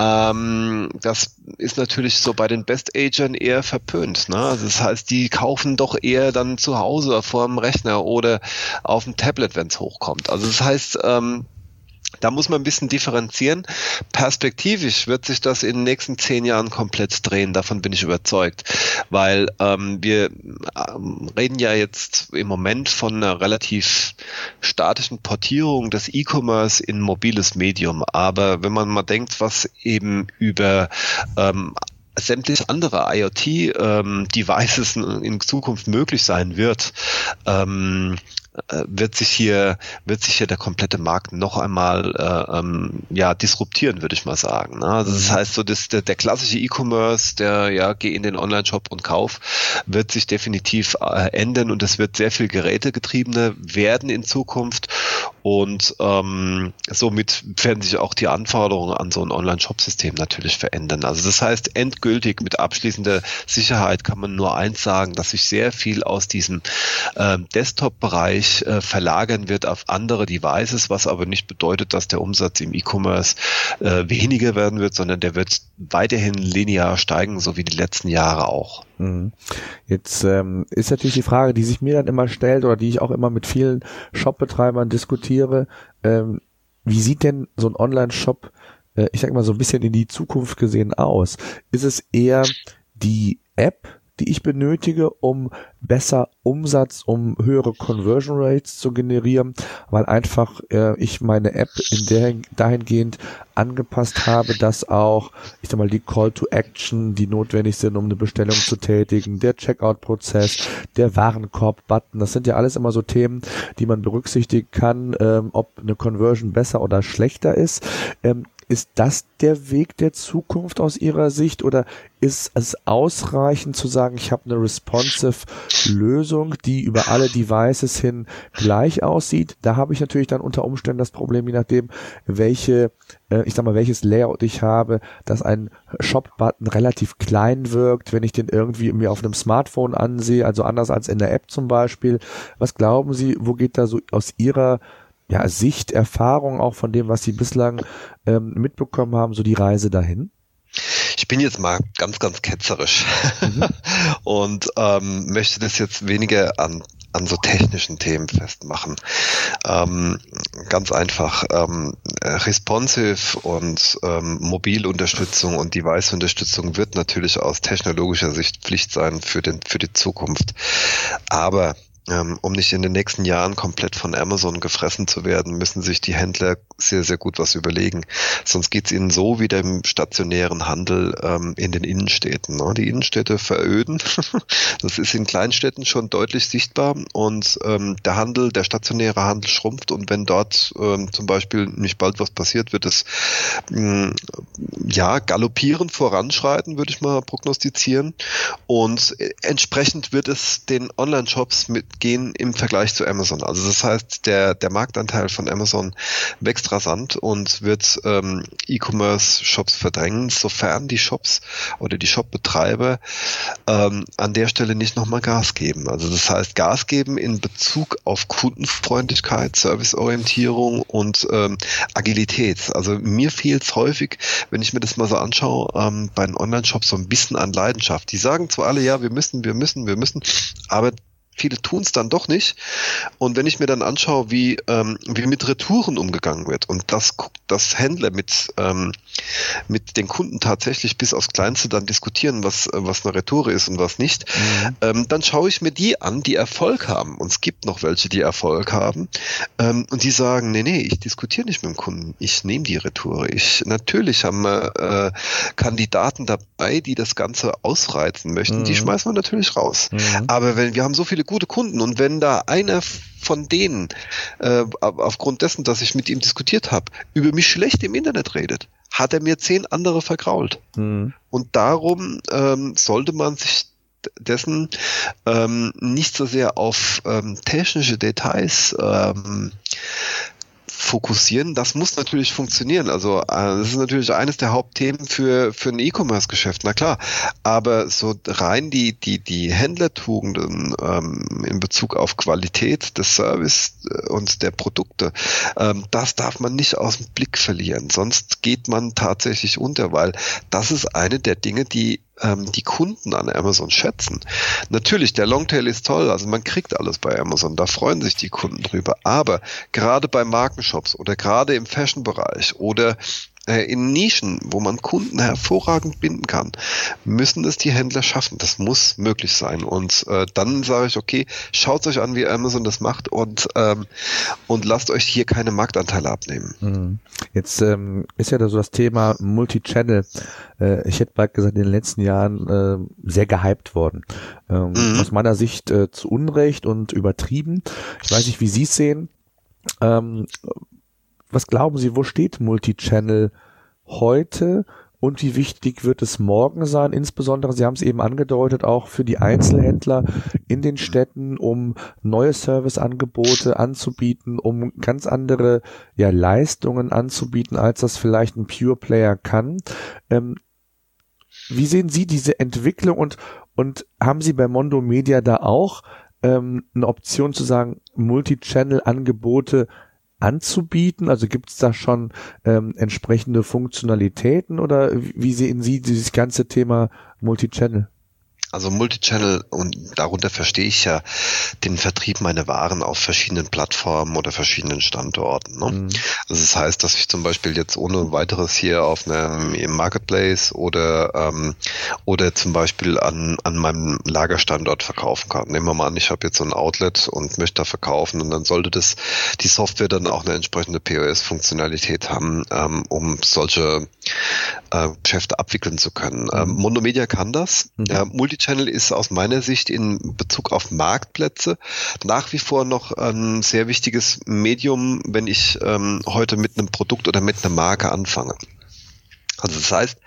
ähm, das ist natürlich so bei den Best-Agern eher verpönt. Ne? Also das heißt, die kaufen doch eher dann zu Hause vor dem Rechner oder auf dem Tablet, wenn es hochkommt. Also das heißt, ähm, da muss man ein bisschen differenzieren. Perspektivisch wird sich das in den nächsten zehn Jahren komplett drehen, davon bin ich überzeugt. Weil ähm, wir ähm, reden ja jetzt im Moment von einer relativ statischen Portierung des E-Commerce in mobiles Medium. Aber wenn man mal denkt, was eben über ähm, sämtliche andere IoT-Devices ähm, in Zukunft möglich sein wird, ähm, äh, wird sich hier wird sich hier der komplette Markt noch einmal äh, ähm, ja disruptieren, würde ich mal sagen. Ne? Also das mhm. heißt so, dass der, der klassische E-Commerce, der ja geh in den Online-Shop und kauf, wird sich definitiv äh, ändern und es wird sehr viel gerätegetriebener werden in Zukunft und ähm, somit werden sich auch die Anforderungen an so ein Online-Shop-System natürlich verändern. Also das heißt, endgültig mit abschließender Sicherheit kann man nur eins sagen, dass sich sehr viel aus diesem ähm, Desktop-Bereich Bereich äh, verlagern wird auf andere Devices, was aber nicht bedeutet, dass der Umsatz im E-Commerce äh, weniger werden wird, sondern der wird weiterhin linear steigen, so wie die letzten Jahre auch. Mhm. Jetzt ähm, ist natürlich die Frage, die sich mir dann immer stellt oder die ich auch immer mit vielen Shop-Betreibern diskutiere, ähm, wie sieht denn so ein Online-Shop, äh, ich sag mal so ein bisschen in die Zukunft gesehen aus? Ist es eher die App, die ich benötige, um besser Umsatz, um höhere Conversion Rates zu generieren, weil einfach äh, ich meine App in der dahingehend angepasst habe, dass auch, ich sag mal, die Call to Action, die notwendig sind, um eine Bestellung zu tätigen, der Checkout-Prozess, der Warenkorb-Button, das sind ja alles immer so Themen, die man berücksichtigen kann, ähm, ob eine Conversion besser oder schlechter ist. Ähm, ist das der Weg der Zukunft aus Ihrer Sicht oder ist es ausreichend zu sagen, ich habe eine responsive Lösung, die über alle Devices hin gleich aussieht? Da habe ich natürlich dann unter Umständen das Problem, je nachdem, welche, äh, ich sag mal, welches Layout ich habe, dass ein Shop-Button relativ klein wirkt, wenn ich den irgendwie mir auf einem Smartphone ansehe, also anders als in der App zum Beispiel. Was glauben Sie, wo geht da so aus Ihrer ja, Sicht, Erfahrung auch von dem, was Sie bislang ähm, mitbekommen haben, so die Reise dahin? Ich bin jetzt mal ganz, ganz ketzerisch mhm. und ähm, möchte das jetzt weniger an an so technischen Themen festmachen. Ähm, ganz einfach, ähm, responsive und ähm, Mobilunterstützung und Device-Unterstützung wird natürlich aus technologischer Sicht Pflicht sein für, den, für die Zukunft. Aber um nicht in den nächsten Jahren komplett von Amazon gefressen zu werden, müssen sich die Händler sehr, sehr gut was überlegen. Sonst geht es ihnen so wie dem stationären Handel ähm, in den Innenstädten. Ne? Die Innenstädte veröden. das ist in Kleinstädten schon deutlich sichtbar und ähm, der Handel, der stationäre Handel schrumpft und wenn dort ähm, zum Beispiel nicht bald was passiert, wird es mh, mm, ja galoppierend voranschreiten, würde ich mal prognostizieren. Und äh, entsprechend wird es den Online-Shops mit gehen im Vergleich zu Amazon. Also das heißt, der, der Marktanteil von Amazon wächst rasant und wird ähm, E-Commerce-Shops verdrängen, sofern die Shops oder die Shop-Betreiber ähm, an der Stelle nicht nochmal Gas geben. Also das heißt, Gas geben in Bezug auf Kundenfreundlichkeit, Serviceorientierung und ähm, Agilität. Also mir fehlt es häufig, wenn ich mir das mal so anschaue, ähm, bei den Online-Shops so ein bisschen an Leidenschaft. Die sagen zwar alle, ja, wir müssen, wir müssen, wir müssen, aber viele tun es dann doch nicht. Und wenn ich mir dann anschaue, wie, ähm, wie mit Retouren umgegangen wird und das, das Händler mit, ähm, mit den Kunden tatsächlich bis aufs Kleinste dann diskutieren, was, was eine Retoure ist und was nicht, mhm. ähm, dann schaue ich mir die an, die Erfolg haben. Und es gibt noch welche, die Erfolg haben. Ähm, und die sagen, nee, nee, ich diskutiere nicht mit dem Kunden. Ich nehme die Retoure. Ich, natürlich haben wir äh, Kandidaten dabei, die das Ganze ausreizen möchten. Mhm. Die schmeißen wir natürlich raus. Mhm. Aber wenn wir haben so viele gute Kunden und wenn da einer von denen, äh, aufgrund dessen, dass ich mit ihm diskutiert habe, über mich schlecht im Internet redet, hat er mir zehn andere vergrault. Mhm. Und darum ähm, sollte man sich dessen ähm, nicht so sehr auf ähm, technische Details ähm, fokussieren. Das muss natürlich funktionieren. Also äh, das ist natürlich eines der Hauptthemen für, für ein E-Commerce-Geschäft, na klar. Aber so rein die, die, die Händlertugenden ähm, in Bezug auf Qualität des Service äh, und der Produkte, ähm, das darf man nicht aus dem Blick verlieren. Sonst geht man tatsächlich unter, weil das ist eine der Dinge, die ähm, die Kunden an Amazon schätzen. Natürlich, der Longtail ist toll, also man kriegt alles bei Amazon, da freuen sich die Kunden drüber. Aber gerade bei Markenshops oder gerade im Fashion-Bereich oder in Nischen, wo man Kunden hervorragend binden kann, müssen es die Händler schaffen. Das muss möglich sein. Und äh, dann sage ich, okay, schaut euch an, wie Amazon das macht und, ähm, und lasst euch hier keine Marktanteile abnehmen. Hm. Jetzt ähm, ist ja da so das Thema Multichannel. Äh, ich hätte bald gesagt, in den letzten Jahren äh, sehr gehypt worden. Ähm, mhm. Aus meiner Sicht äh, zu Unrecht und übertrieben. Ich weiß nicht, wie Sie es sehen. Ähm, was glauben Sie, wo steht Multichannel heute und wie wichtig wird es morgen sein? Insbesondere, Sie haben es eben angedeutet, auch für die Einzelhändler in den Städten, um neue Serviceangebote anzubieten, um ganz andere ja, Leistungen anzubieten, als das vielleicht ein Pure Player kann. Ähm, wie sehen Sie diese Entwicklung und, und haben Sie bei Mondo Media da auch ähm, eine Option zu sagen, Multi-Channel-Angebote anzubieten? Also gibt es da schon ähm, entsprechende Funktionalitäten oder wie sehen Sie dieses ganze Thema Multi-Channel? Also Multichannel und darunter verstehe ich ja den Vertrieb meiner Waren auf verschiedenen Plattformen oder verschiedenen Standorten. Ne? Mhm. Also das heißt, dass ich zum Beispiel jetzt ohne weiteres hier auf einem im Marketplace oder ähm, oder zum Beispiel an, an meinem Lagerstandort verkaufen kann. Nehmen wir mal an, ich habe jetzt so ein Outlet und möchte da verkaufen und dann sollte das die Software dann auch eine entsprechende POS-Funktionalität haben, ähm, um solche äh, Geschäfte abwickeln zu können. Ähm, mhm. Monomedia kann das. Mhm. Äh, Multichannel ist aus meiner Sicht in Bezug auf Marktplätze nach wie vor noch ein sehr wichtiges Medium, wenn ich ähm, heute mit einem Produkt oder mit einer Marke anfange. Also das heißt,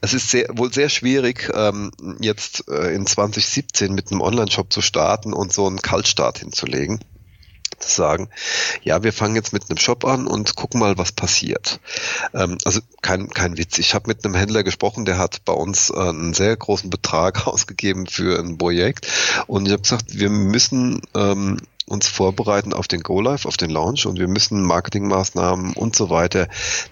es ist sehr, wohl sehr schwierig, ähm, jetzt äh, in 2017 mit einem Online-Shop zu starten und so einen Kaltstart hinzulegen zu sagen, ja, wir fangen jetzt mit einem Shop an und gucken mal, was passiert. Ähm, also kein, kein Witz. Ich habe mit einem Händler gesprochen, der hat bei uns äh, einen sehr großen Betrag ausgegeben für ein Projekt und ich habe gesagt, wir müssen ähm, uns vorbereiten auf den Go-Live, auf den Launch und wir müssen Marketingmaßnahmen und so weiter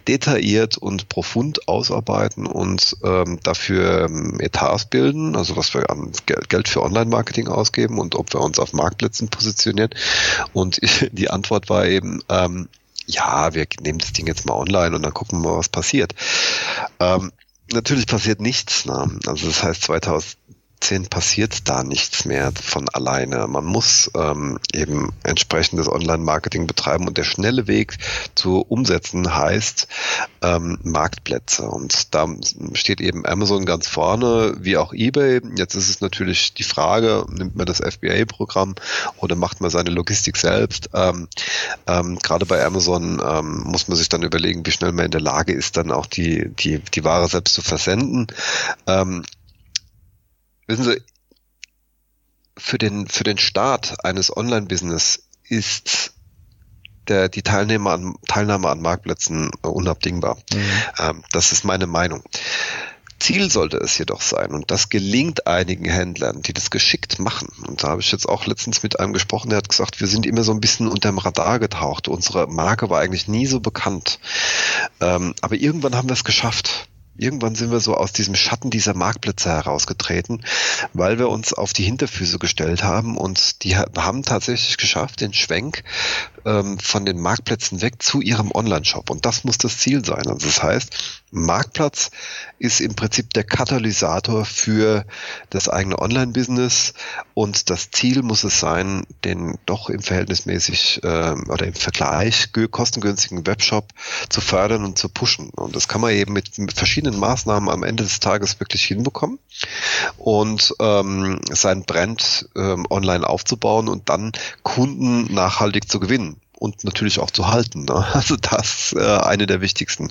detailliert und profund ausarbeiten und ähm, dafür ähm, Etats bilden, also was wir an Geld für Online-Marketing ausgeben und ob wir uns auf Marktplätzen positionieren. Und die Antwort war eben, ähm, ja, wir nehmen das Ding jetzt mal online und dann gucken wir mal, was passiert. Ähm, natürlich passiert nichts. Ne? Also das heißt, 2000 2018 passiert da nichts mehr von alleine. Man muss ähm, eben entsprechendes Online-Marketing betreiben und der schnelle Weg zu umsetzen heißt ähm, Marktplätze. Und da steht eben Amazon ganz vorne, wie auch eBay. Jetzt ist es natürlich die Frage, nimmt man das FBA-Programm oder macht man seine Logistik selbst? Ähm, ähm, Gerade bei Amazon ähm, muss man sich dann überlegen, wie schnell man in der Lage ist, dann auch die, die, die Ware selbst zu versenden. Ähm, Wissen Sie, für den, für den Start eines Online-Business ist der, die Teilnehmer an, Teilnahme an Marktplätzen unabdingbar. Mhm. Ähm, das ist meine Meinung. Ziel sollte es jedoch sein, und das gelingt einigen Händlern, die das geschickt machen. Und da habe ich jetzt auch letztens mit einem gesprochen, der hat gesagt, wir sind immer so ein bisschen unterm Radar getaucht. Unsere Marke war eigentlich nie so bekannt. Ähm, aber irgendwann haben wir es geschafft irgendwann sind wir so aus diesem Schatten dieser Marktplätze herausgetreten, weil wir uns auf die Hinterfüße gestellt haben und die haben tatsächlich geschafft, den Schwenk ähm, von den Marktplätzen weg zu ihrem Online-Shop. Und das muss das Ziel sein. Also das heißt, Marktplatz ist im Prinzip der Katalysator für das eigene Online-Business und das Ziel muss es sein, den doch im verhältnismäßig äh, oder im Vergleich kostengünstigen Webshop zu fördern und zu pushen. Und das kann man eben mit verschiedenen Maßnahmen am Ende des Tages wirklich hinbekommen und ähm, sein Brand ähm, online aufzubauen und dann Kunden nachhaltig zu gewinnen und natürlich auch zu halten. Ne? Also das ist äh, eine der wichtigsten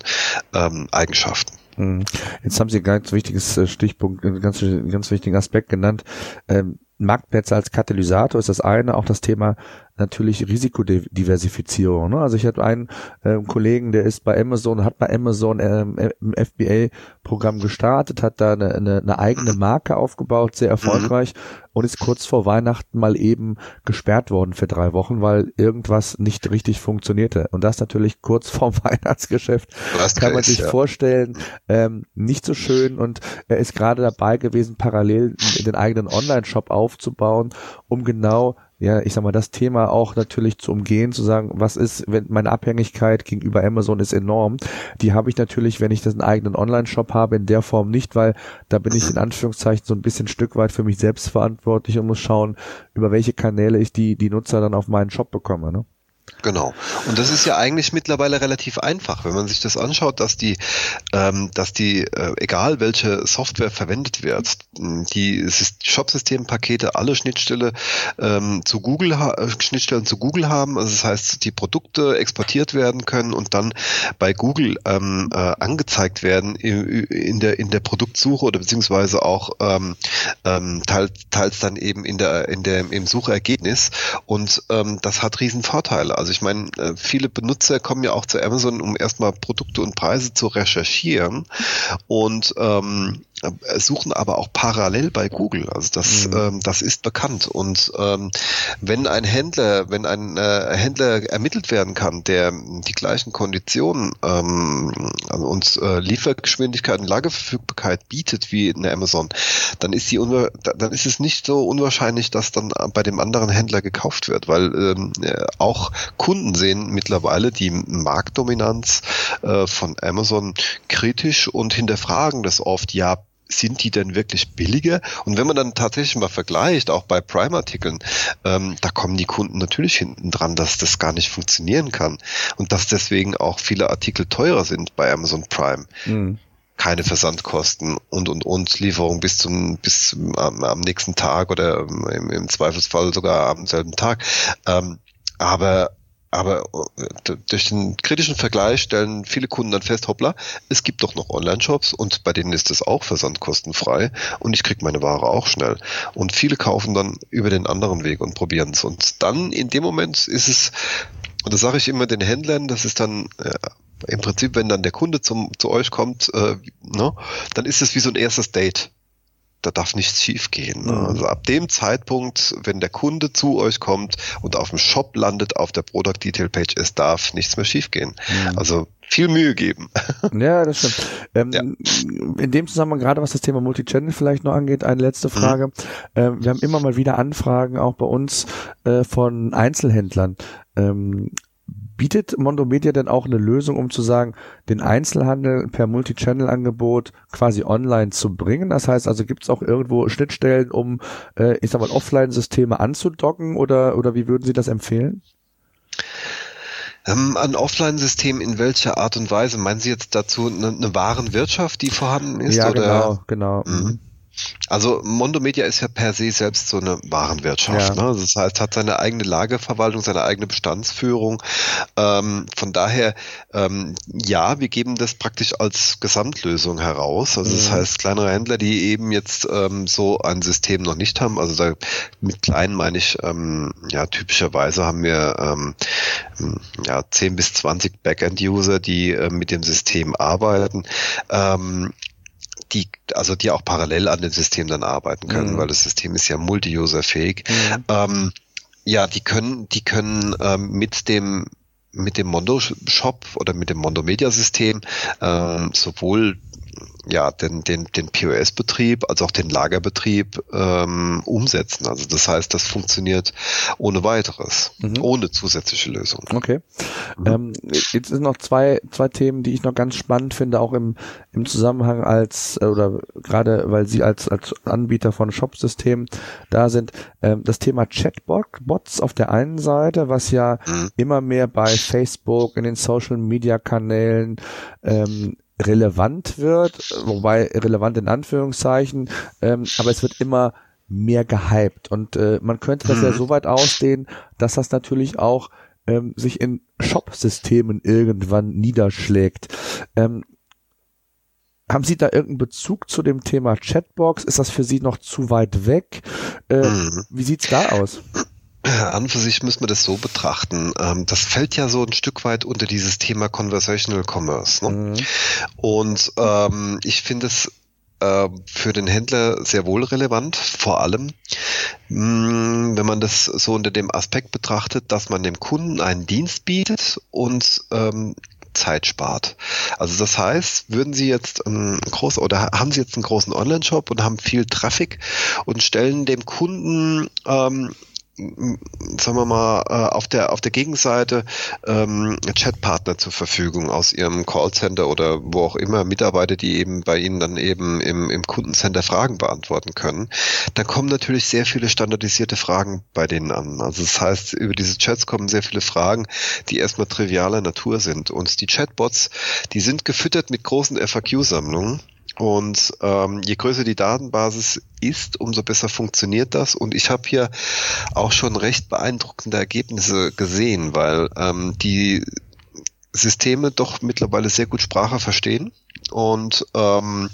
ähm, Eigenschaften. Mhm. Jetzt haben Sie ein ganz wichtiges äh, Stichpunkt, einen ganz, ganz wichtigen Aspekt genannt. Ähm, Marktplätze als Katalysator ist das eine, auch das Thema natürlich Risikodiversifizierung. Ne? Also ich hatte einen äh, Kollegen, der ist bei Amazon, hat bei Amazon ähm, im FBA-Programm gestartet, hat da eine, eine, eine, eigene Marke aufgebaut, sehr erfolgreich mhm. und ist kurz vor Weihnachten mal eben gesperrt worden für drei Wochen, weil irgendwas nicht richtig funktionierte. Und das natürlich kurz vorm Weihnachtsgeschäft kann man sich ja. vorstellen, ähm, nicht so schön. Und er ist gerade dabei gewesen, parallel den eigenen Online-Shop aufzubauen, um genau ja, ich sag mal, das Thema auch natürlich zu umgehen, zu sagen, was ist, wenn meine Abhängigkeit gegenüber Amazon ist enorm. Die habe ich natürlich, wenn ich das einen eigenen Online-Shop habe, in der Form nicht, weil da bin ich in Anführungszeichen so ein bisschen Stück weit für mich selbst verantwortlich und muss schauen, über welche Kanäle ich die, die Nutzer dann auf meinen Shop bekomme. Ne? Genau. Und das ist ja eigentlich mittlerweile relativ einfach, wenn man sich das anschaut, dass die, ähm, dass die, äh, egal welche Software verwendet wird, die Shop-System-Pakete alle Schnittstelle ähm, zu Google, äh, Schnittstellen zu Google haben. Also das heißt, die Produkte exportiert werden können und dann bei Google ähm, äh, angezeigt werden in der in der Produktsuche oder beziehungsweise auch ähm, ähm, teils, teils dann eben in der in der im Suchergebnis. Und ähm, das hat riesen Vorteile. Also ich meine, äh, viele Benutzer kommen ja auch zu Amazon, um erstmal Produkte und Preise zu recherchieren. Und ähm, suchen aber auch parallel bei Google. Also das, mhm. ähm, das ist bekannt. Und ähm, wenn ein Händler, wenn ein äh, Händler ermittelt werden kann, der die gleichen Konditionen ähm, also uns äh, Liefergeschwindigkeit und Lagerverfügbarkeit bietet wie in Amazon, dann ist die dann ist es nicht so unwahrscheinlich, dass dann bei dem anderen Händler gekauft wird, weil ähm, äh, auch Kunden sehen mittlerweile die Marktdominanz äh, von Amazon kritisch und hinterfragen das oft. Ja, sind die denn wirklich billiger? Und wenn man dann tatsächlich mal vergleicht, auch bei Prime-Artikeln, ähm, da kommen die Kunden natürlich hinten dran, dass das gar nicht funktionieren kann und dass deswegen auch viele Artikel teurer sind bei Amazon Prime. Mhm. Keine Versandkosten und und und Lieferung bis zum bis zum, am, am nächsten Tag oder im, im Zweifelsfall sogar am selben Tag. Ähm, aber aber äh, durch den kritischen Vergleich stellen viele Kunden dann fest, hoppla, es gibt doch noch Online-Shops und bei denen ist es auch versandkostenfrei und ich kriege meine Ware auch schnell. Und viele kaufen dann über den anderen Weg und probieren es. Und dann in dem Moment ist es, und das sage ich immer den Händlern, das ist dann äh, im Prinzip, wenn dann der Kunde zum, zu euch kommt, äh, ne, dann ist es wie so ein erstes Date da darf nichts schiefgehen. Ne? Mhm. Also ab dem Zeitpunkt, wenn der Kunde zu euch kommt und auf dem Shop landet, auf der Product Detail Page, es darf nichts mehr schiefgehen. Mhm. Also viel Mühe geben. Ja, das stimmt. Ähm, ja. In dem Zusammenhang, gerade was das Thema Multichannel vielleicht noch angeht, eine letzte mhm. Frage. Mhm. Ähm, wir haben immer mal wieder Anfragen, auch bei uns, äh, von Einzelhändlern. Ähm, Bietet Mondo Media denn auch eine Lösung, um zu sagen, den Einzelhandel per Multichannel-Angebot quasi online zu bringen? Das heißt also, gibt es auch irgendwo Schnittstellen, um, äh, ich sag mal, Offline-Systeme anzudocken oder, oder wie würden Sie das empfehlen? Ähm, ein Offline-System in welcher Art und Weise? Meinen Sie jetzt dazu eine, eine Warenwirtschaft, die vorhanden ist? Ja, oder? genau, genau. Mhm. Mhm. Also Mondo Media ist ja per se selbst so eine Warenwirtschaft. Ja. Ne? Das heißt, hat seine eigene Lagerverwaltung, seine eigene Bestandsführung. Ähm, von daher, ähm, ja, wir geben das praktisch als Gesamtlösung heraus. Also mhm. das heißt, kleinere Händler, die eben jetzt ähm, so ein System noch nicht haben, also da, mit kleinen meine ich, ähm, ja, typischerweise haben wir ähm, ja, 10 bis 20 Backend-User, die äh, mit dem System arbeiten. Ähm, die, also die auch parallel an dem System dann arbeiten können, mhm. weil das System ist ja multi-user-fähig. Mhm. Ähm, ja, die können, die können ähm, mit dem mit dem Mondo Shop oder mit dem Mondo Media System ähm, sowohl ja, den, den, den POS-Betrieb als auch den Lagerbetrieb ähm, umsetzen. Also das heißt, das funktioniert ohne weiteres, mhm. ohne zusätzliche Lösungen. Okay. Mhm. Ähm, jetzt sind noch zwei, zwei Themen, die ich noch ganz spannend finde, auch im, im Zusammenhang als, äh, oder gerade weil Sie als, als Anbieter von Shop-Systemen da sind. Ähm, das Thema Chatbots auf der einen Seite, was ja mhm. immer mehr bei Facebook, in den Social-Media-Kanälen ähm, relevant wird, wobei relevant in Anführungszeichen, ähm, aber es wird immer mehr gehypt und äh, man könnte das mhm. ja so weit ausdehnen, dass das natürlich auch ähm, sich in Shop-Systemen irgendwann niederschlägt. Ähm, haben Sie da irgendeinen Bezug zu dem Thema Chatbox? Ist das für Sie noch zu weit weg? Äh, mhm. Wie sieht's da aus? An für sich müssen wir das so betrachten. Ähm, das fällt ja so ein Stück weit unter dieses Thema Conversational Commerce. Ne? Mhm. Und ähm, ich finde es äh, für den Händler sehr wohl relevant, vor allem, mh, mm, wenn man das so unter dem Aspekt betrachtet, dass man dem Kunden einen Dienst bietet und ähm, Zeit spart. Also das heißt, würden Sie jetzt ähm, groß oder haben Sie jetzt einen großen Online-Shop und haben viel Traffic und stellen dem Kunden ähm, sagen wir mal, äh, auf der, auf der Gegenseite ähm, Chatpartner zur Verfügung aus ihrem Callcenter oder wo auch immer Mitarbeiter, die eben bei Ihnen dann eben im, im Kundencenter Fragen beantworten können, dann kommen natürlich sehr viele standardisierte Fragen bei denen an. Also das heißt, über diese Chats kommen sehr viele Fragen, die erstmal trivialer Natur sind. Und die Chatbots, die sind gefüttert mit großen FAQ-Sammlungen und ähm, je größer die Datenbasis ist, umso besser funktioniert das. Und ich habe hier auch schon recht beeindruckende Ergebnisse gesehen, weil ähm, die Systeme doch mittlerweile sehr gut Sprache verstehen Und ähm,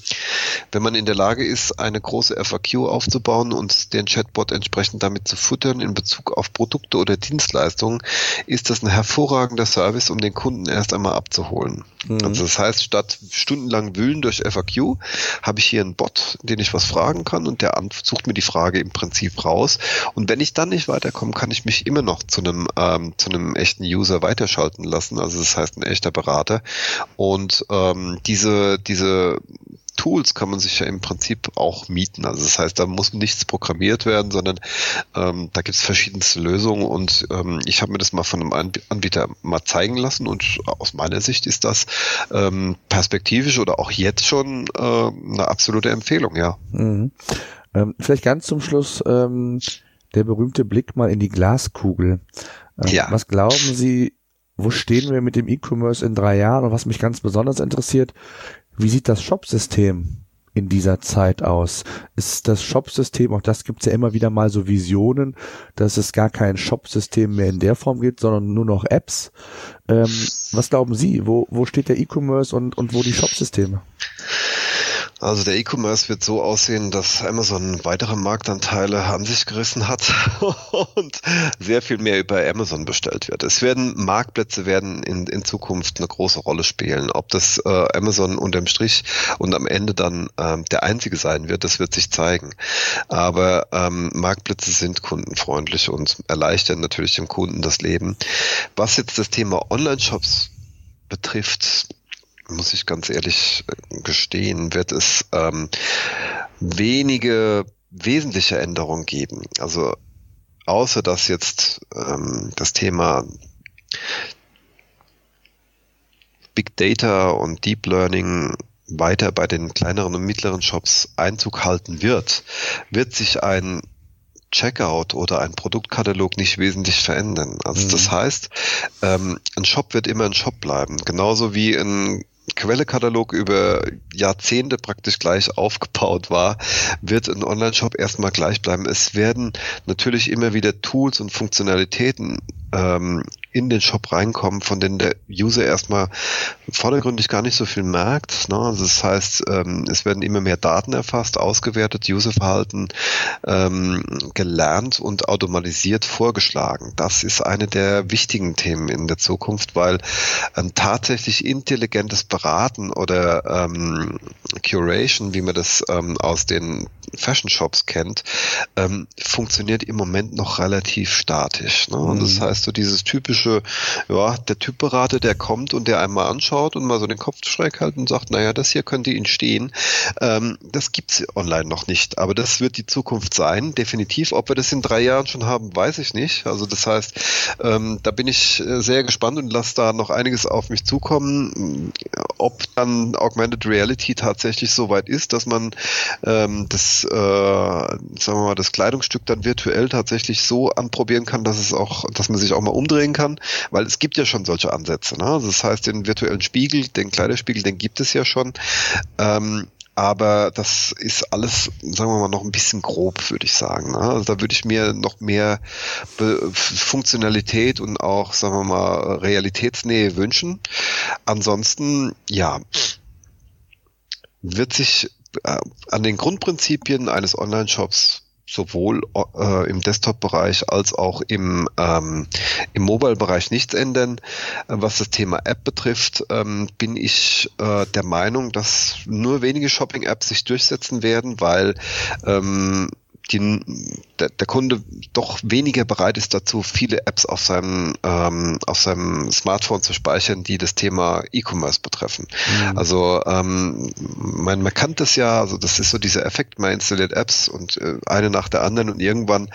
wenn man in der Lage ist, eine große FAQ aufzubauen und den Chatbot entsprechend damit zu futtern in Bezug auf Produkte oder Dienstleistungen, ist das ein hervorragender Service, um den Kunden erst einmal abzuholen. Mhm. Also das heißt, statt stundenlang wühlen durch FAQ, habe ich hier einen Bot, den ich was fragen kann und der sucht mir die Frage im Prinzip raus. Und wenn ich dann nicht weiterkomme, kann ich mich immer noch zu einem ähm, zu einem echten User weiterschalten lassen. Also das heißt ein echter Berater. Und ähm, diese diese Tools kann man sich ja im Prinzip auch mieten. Also das heißt, da muss nichts programmiert werden, sondern ähm, da gibt es verschiedenste Lösungen und ähm, ich habe mir das mal von einem Anbieter mal zeigen lassen und aus meiner Sicht ist das ähm, perspektivisch oder auch jetzt schon äh, eine absolute Empfehlung, ja. Mhm. Ähm, vielleicht ganz zum Schluss ähm, der berühmte Blick mal in die Glaskugel. Ähm, ja. Was glauben Sie, wo stehen wir mit dem E-Commerce in drei Jahren? Und was mich ganz besonders interessiert, wie sieht das Shop-System in dieser Zeit aus? Ist das Shop-System, auch das gibt's ja immer wieder mal so Visionen, dass es gar kein Shop-System mehr in der Form gibt, sondern nur noch Apps. Ähm, was glauben Sie? Wo, wo steht der E-Commerce und, und wo die Shop-Systeme? Also der E-Commerce wird so aussehen, dass Amazon weitere Marktanteile an sich gerissen hat und sehr viel mehr über Amazon bestellt wird. Es werden Marktplätze werden in, in Zukunft eine große Rolle spielen. Ob das äh, Amazon unterm Strich und am Ende dann ähm, der einzige sein wird, das wird sich zeigen. Aber ähm, Marktplätze sind kundenfreundlich und erleichtern natürlich dem Kunden das Leben. Was jetzt das Thema Online-Shops betrifft, muss ich ganz ehrlich äh, gestehen, wird es ähm, wenige wesentliche Änderungen geben. Also außer dass jetzt ähm, das Thema Big Data und Deep Learning weiter bei den kleineren und mittleren Shops Einzug halten wird, wird sich ein Checkout oder ein Produktkatalog nicht wesentlich verändern. Also mhm. das heißt, ähm, ein Shop wird immer ein Shop bleiben. Genauso wie ein Quellekatalog über Jahrzehnte praktisch gleich aufgebaut war, wird ein Online-Shop erstmal gleich bleiben. Es werden natürlich immer wieder Tools und Funktionalitäten ähm, in den Shop reinkommen, von denen der User erstmal vordergründig gar nicht so viel merkt. Ne? Also das heißt, ähm, es werden immer mehr Daten erfasst, ausgewertet, Userverhalten ähm, gelernt und automatisiert vorgeschlagen. Das ist eine der wichtigen Themen in der Zukunft, weil ein tatsächlich intelligentes Beraten oder ähm, Curation, wie man das ähm, aus den Fashion Shops kennt, ähm, funktioniert im Moment noch relativ statisch. Ne? Und das mhm. heißt, so dieses typische, ja, der Typberater, der kommt und der einmal anschaut und mal so den Kopf schräg hält und sagt, naja, das hier könnte Ihnen stehen. Ähm, das gibt's online noch nicht, aber das wird die Zukunft sein, definitiv. Ob wir das in drei Jahren schon haben, weiß ich nicht. Also das heißt, ähm, da bin ich äh, sehr gespannt und lasse da noch einiges auf mich zukommen. Ob dann Augmented Reality tatsächlich so weit ist, dass man ähm, das, äh, sagen wir mal, das Kleidungsstück dann virtuell tatsächlich so anprobieren kann, dass es auch, dass man sich auch mal umdrehen kann, weil es gibt ja schon solche Ansätze. Ne? Also das heißt, den virtuellen Spiegel, den Kleiderspiegel, den gibt es ja schon. Ähm, aber das ist alles, sagen wir mal, noch ein bisschen grob, würde ich sagen. Ne? Also da würde ich mir noch mehr Be Funktionalität und auch, sagen wir mal, Realitätsnähe wünschen. Ansonsten, ja, wird sich äh, an den Grundprinzipien eines Online-Shops sowohl äh, im Desktop-Bereich als auch im, ähm, im Mobile-Bereich nichts ändern. Äh, was das Thema App betrifft, ähm, bin ich äh, der Meinung, dass nur wenige Shopping-Apps sich durchsetzen werden, weil ähm, die, der, der Kunde doch weniger bereit ist dazu, viele Apps auf seinem, ähm, auf seinem Smartphone zu speichern, die das Thema E-Commerce betreffen. Mhm. Also ähm, man, man kann das ja, also das ist so dieser Effekt, man installiert Apps und äh, eine nach der anderen und irgendwann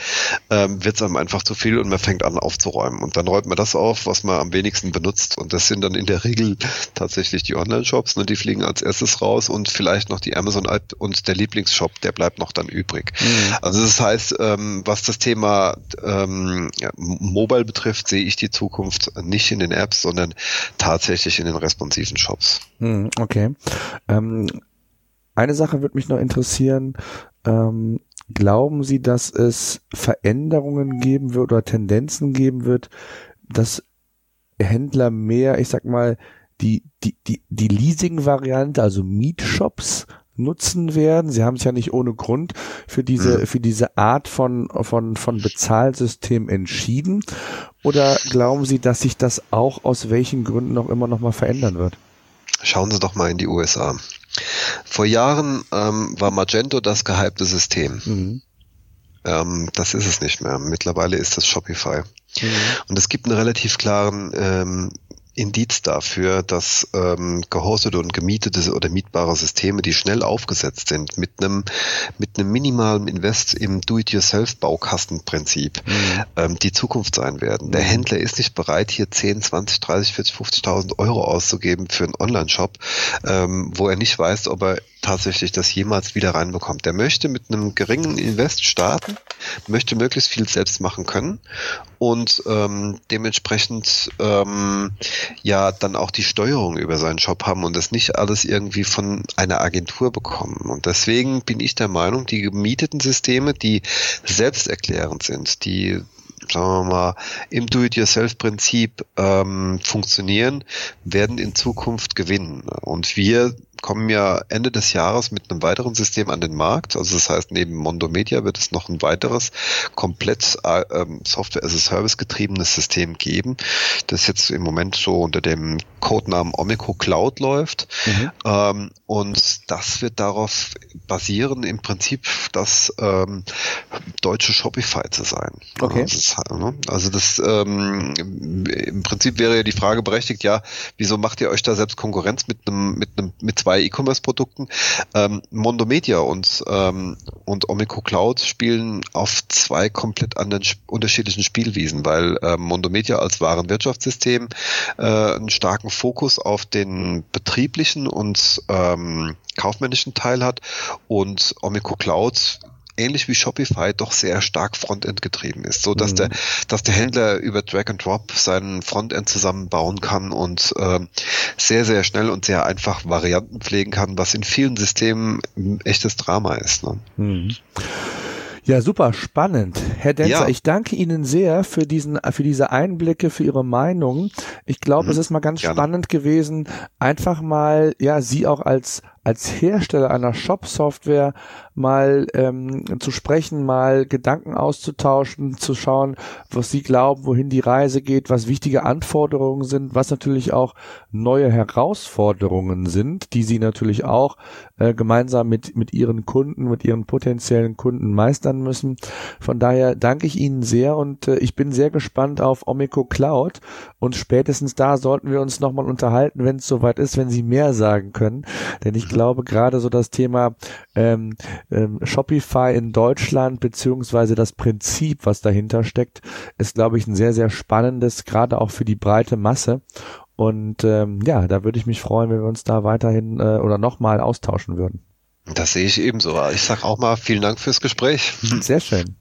ähm, wird es einem einfach zu viel und man fängt an aufzuräumen. Und dann räumt man das auf, was man am wenigsten benutzt. Und das sind dann in der Regel tatsächlich die Online-Shops, ne, die fliegen als erstes raus und vielleicht noch die Amazon-App und der Lieblingsshop, der bleibt noch dann übrig. Mhm. Also das heißt, ähm, was das Thema ähm, Mobile betrifft, sehe ich die Zukunft nicht in den Apps, sondern tatsächlich in den responsiven Shops. Hm, okay. Ähm, eine Sache würde mich noch interessieren. Ähm, glauben Sie, dass es Veränderungen geben wird oder Tendenzen geben wird, dass Händler mehr, ich sag mal, die, die, die, die Leasing-Variante, also Mietshops nutzen werden. Sie haben sich ja nicht ohne Grund für diese, mhm. für diese Art von, von, von Bezahlsystem entschieden. Oder glauben Sie, dass sich das auch aus welchen Gründen auch immer noch mal verändern wird? Schauen Sie doch mal in die USA. Vor Jahren ähm, war Magento das gehypte System. Mhm. Ähm, das ist es nicht mehr. Mittlerweile ist das Shopify. Mhm. Und es gibt einen relativ klaren ähm, Indiz dafür, dass ähm, gehostete und gemietete oder mietbare Systeme, die schnell aufgesetzt sind, mit einem mit einem minimalen Invest im Do-it-yourself-Baukastenprinzip mhm. ähm, die Zukunft sein werden. Der mhm. Händler ist nicht bereit, hier 10, 20, 30, 40, 50.000 Euro auszugeben für einen Online-Shop, ähm, wo er nicht weiß, ob er tatsächlich das jemals wieder reinbekommt. Der möchte mit einem geringen Invest starten, möchte möglichst viel selbst machen können und ähm, dementsprechend ähm, ja dann auch die Steuerung über seinen Shop haben und das nicht alles irgendwie von einer Agentur bekommen. Und deswegen bin ich der Meinung, die gemieteten Systeme, die selbsterklärend sind, die sagen wir mal, im Do-it-yourself-Prinzip ähm, funktionieren, werden in Zukunft gewinnen. Und wir kommen ja Ende des Jahres mit einem weiteren System an den Markt. Also das heißt, neben Mondo Media wird es noch ein weiteres komplett äh, ähm, Software as a Service getriebenes System geben, das jetzt im Moment so unter dem Codenamen Omico Cloud läuft. Mhm. Ähm, und das wird darauf basieren, im Prinzip das ähm, deutsche Shopify zu sein. Okay. Ne? Also das ähm, im Prinzip wäre ja die Frage berechtigt, ja, wieso macht ihr euch da selbst Konkurrenz mit einem mit einem mit zwei bei E-Commerce-Produkten. Ähm, Mondo Media und, ähm, und Omico Cloud spielen auf zwei komplett anderen unterschiedlichen Spielwiesen, weil äh, Mondo Media als Warenwirtschaftssystem äh, einen starken Fokus auf den betrieblichen und ähm, kaufmännischen Teil hat und Omico Cloud ähnlich wie Shopify doch sehr stark Frontend getrieben ist, so dass mhm. der, dass der Händler über Drag and Drop seinen Frontend zusammenbauen kann und äh, sehr, sehr schnell und sehr einfach Varianten pflegen kann, was in vielen Systemen echtes Drama ist. Ne? Mhm. Ja, super spannend. Herr Denzer, ja. ich danke Ihnen sehr für diesen, für diese Einblicke, für Ihre Meinung. Ich glaube, mhm. es ist mal ganz Gerne. spannend gewesen, einfach mal, ja, Sie auch als als Hersteller einer Shop-Software mal ähm, zu sprechen, mal Gedanken auszutauschen, zu schauen, was Sie glauben, wohin die Reise geht, was wichtige Anforderungen sind, was natürlich auch neue Herausforderungen sind, die Sie natürlich auch äh, gemeinsam mit, mit Ihren Kunden, mit Ihren potenziellen Kunden meistern müssen. Von daher danke ich Ihnen sehr und äh, ich bin sehr gespannt auf Omico Cloud und spätestens da sollten wir uns nochmal unterhalten, wenn es soweit ist, wenn Sie mehr sagen können, denn ich glaube, gerade so das Thema ähm, ähm, Shopify in Deutschland beziehungsweise das Prinzip, was dahinter steckt, ist, glaube ich, ein sehr, sehr spannendes, gerade auch für die breite Masse. Und ähm, ja, da würde ich mich freuen, wenn wir uns da weiterhin äh, oder nochmal austauschen würden. Das sehe ich ebenso. Ich sage auch mal vielen Dank fürs Gespräch. Sehr schön.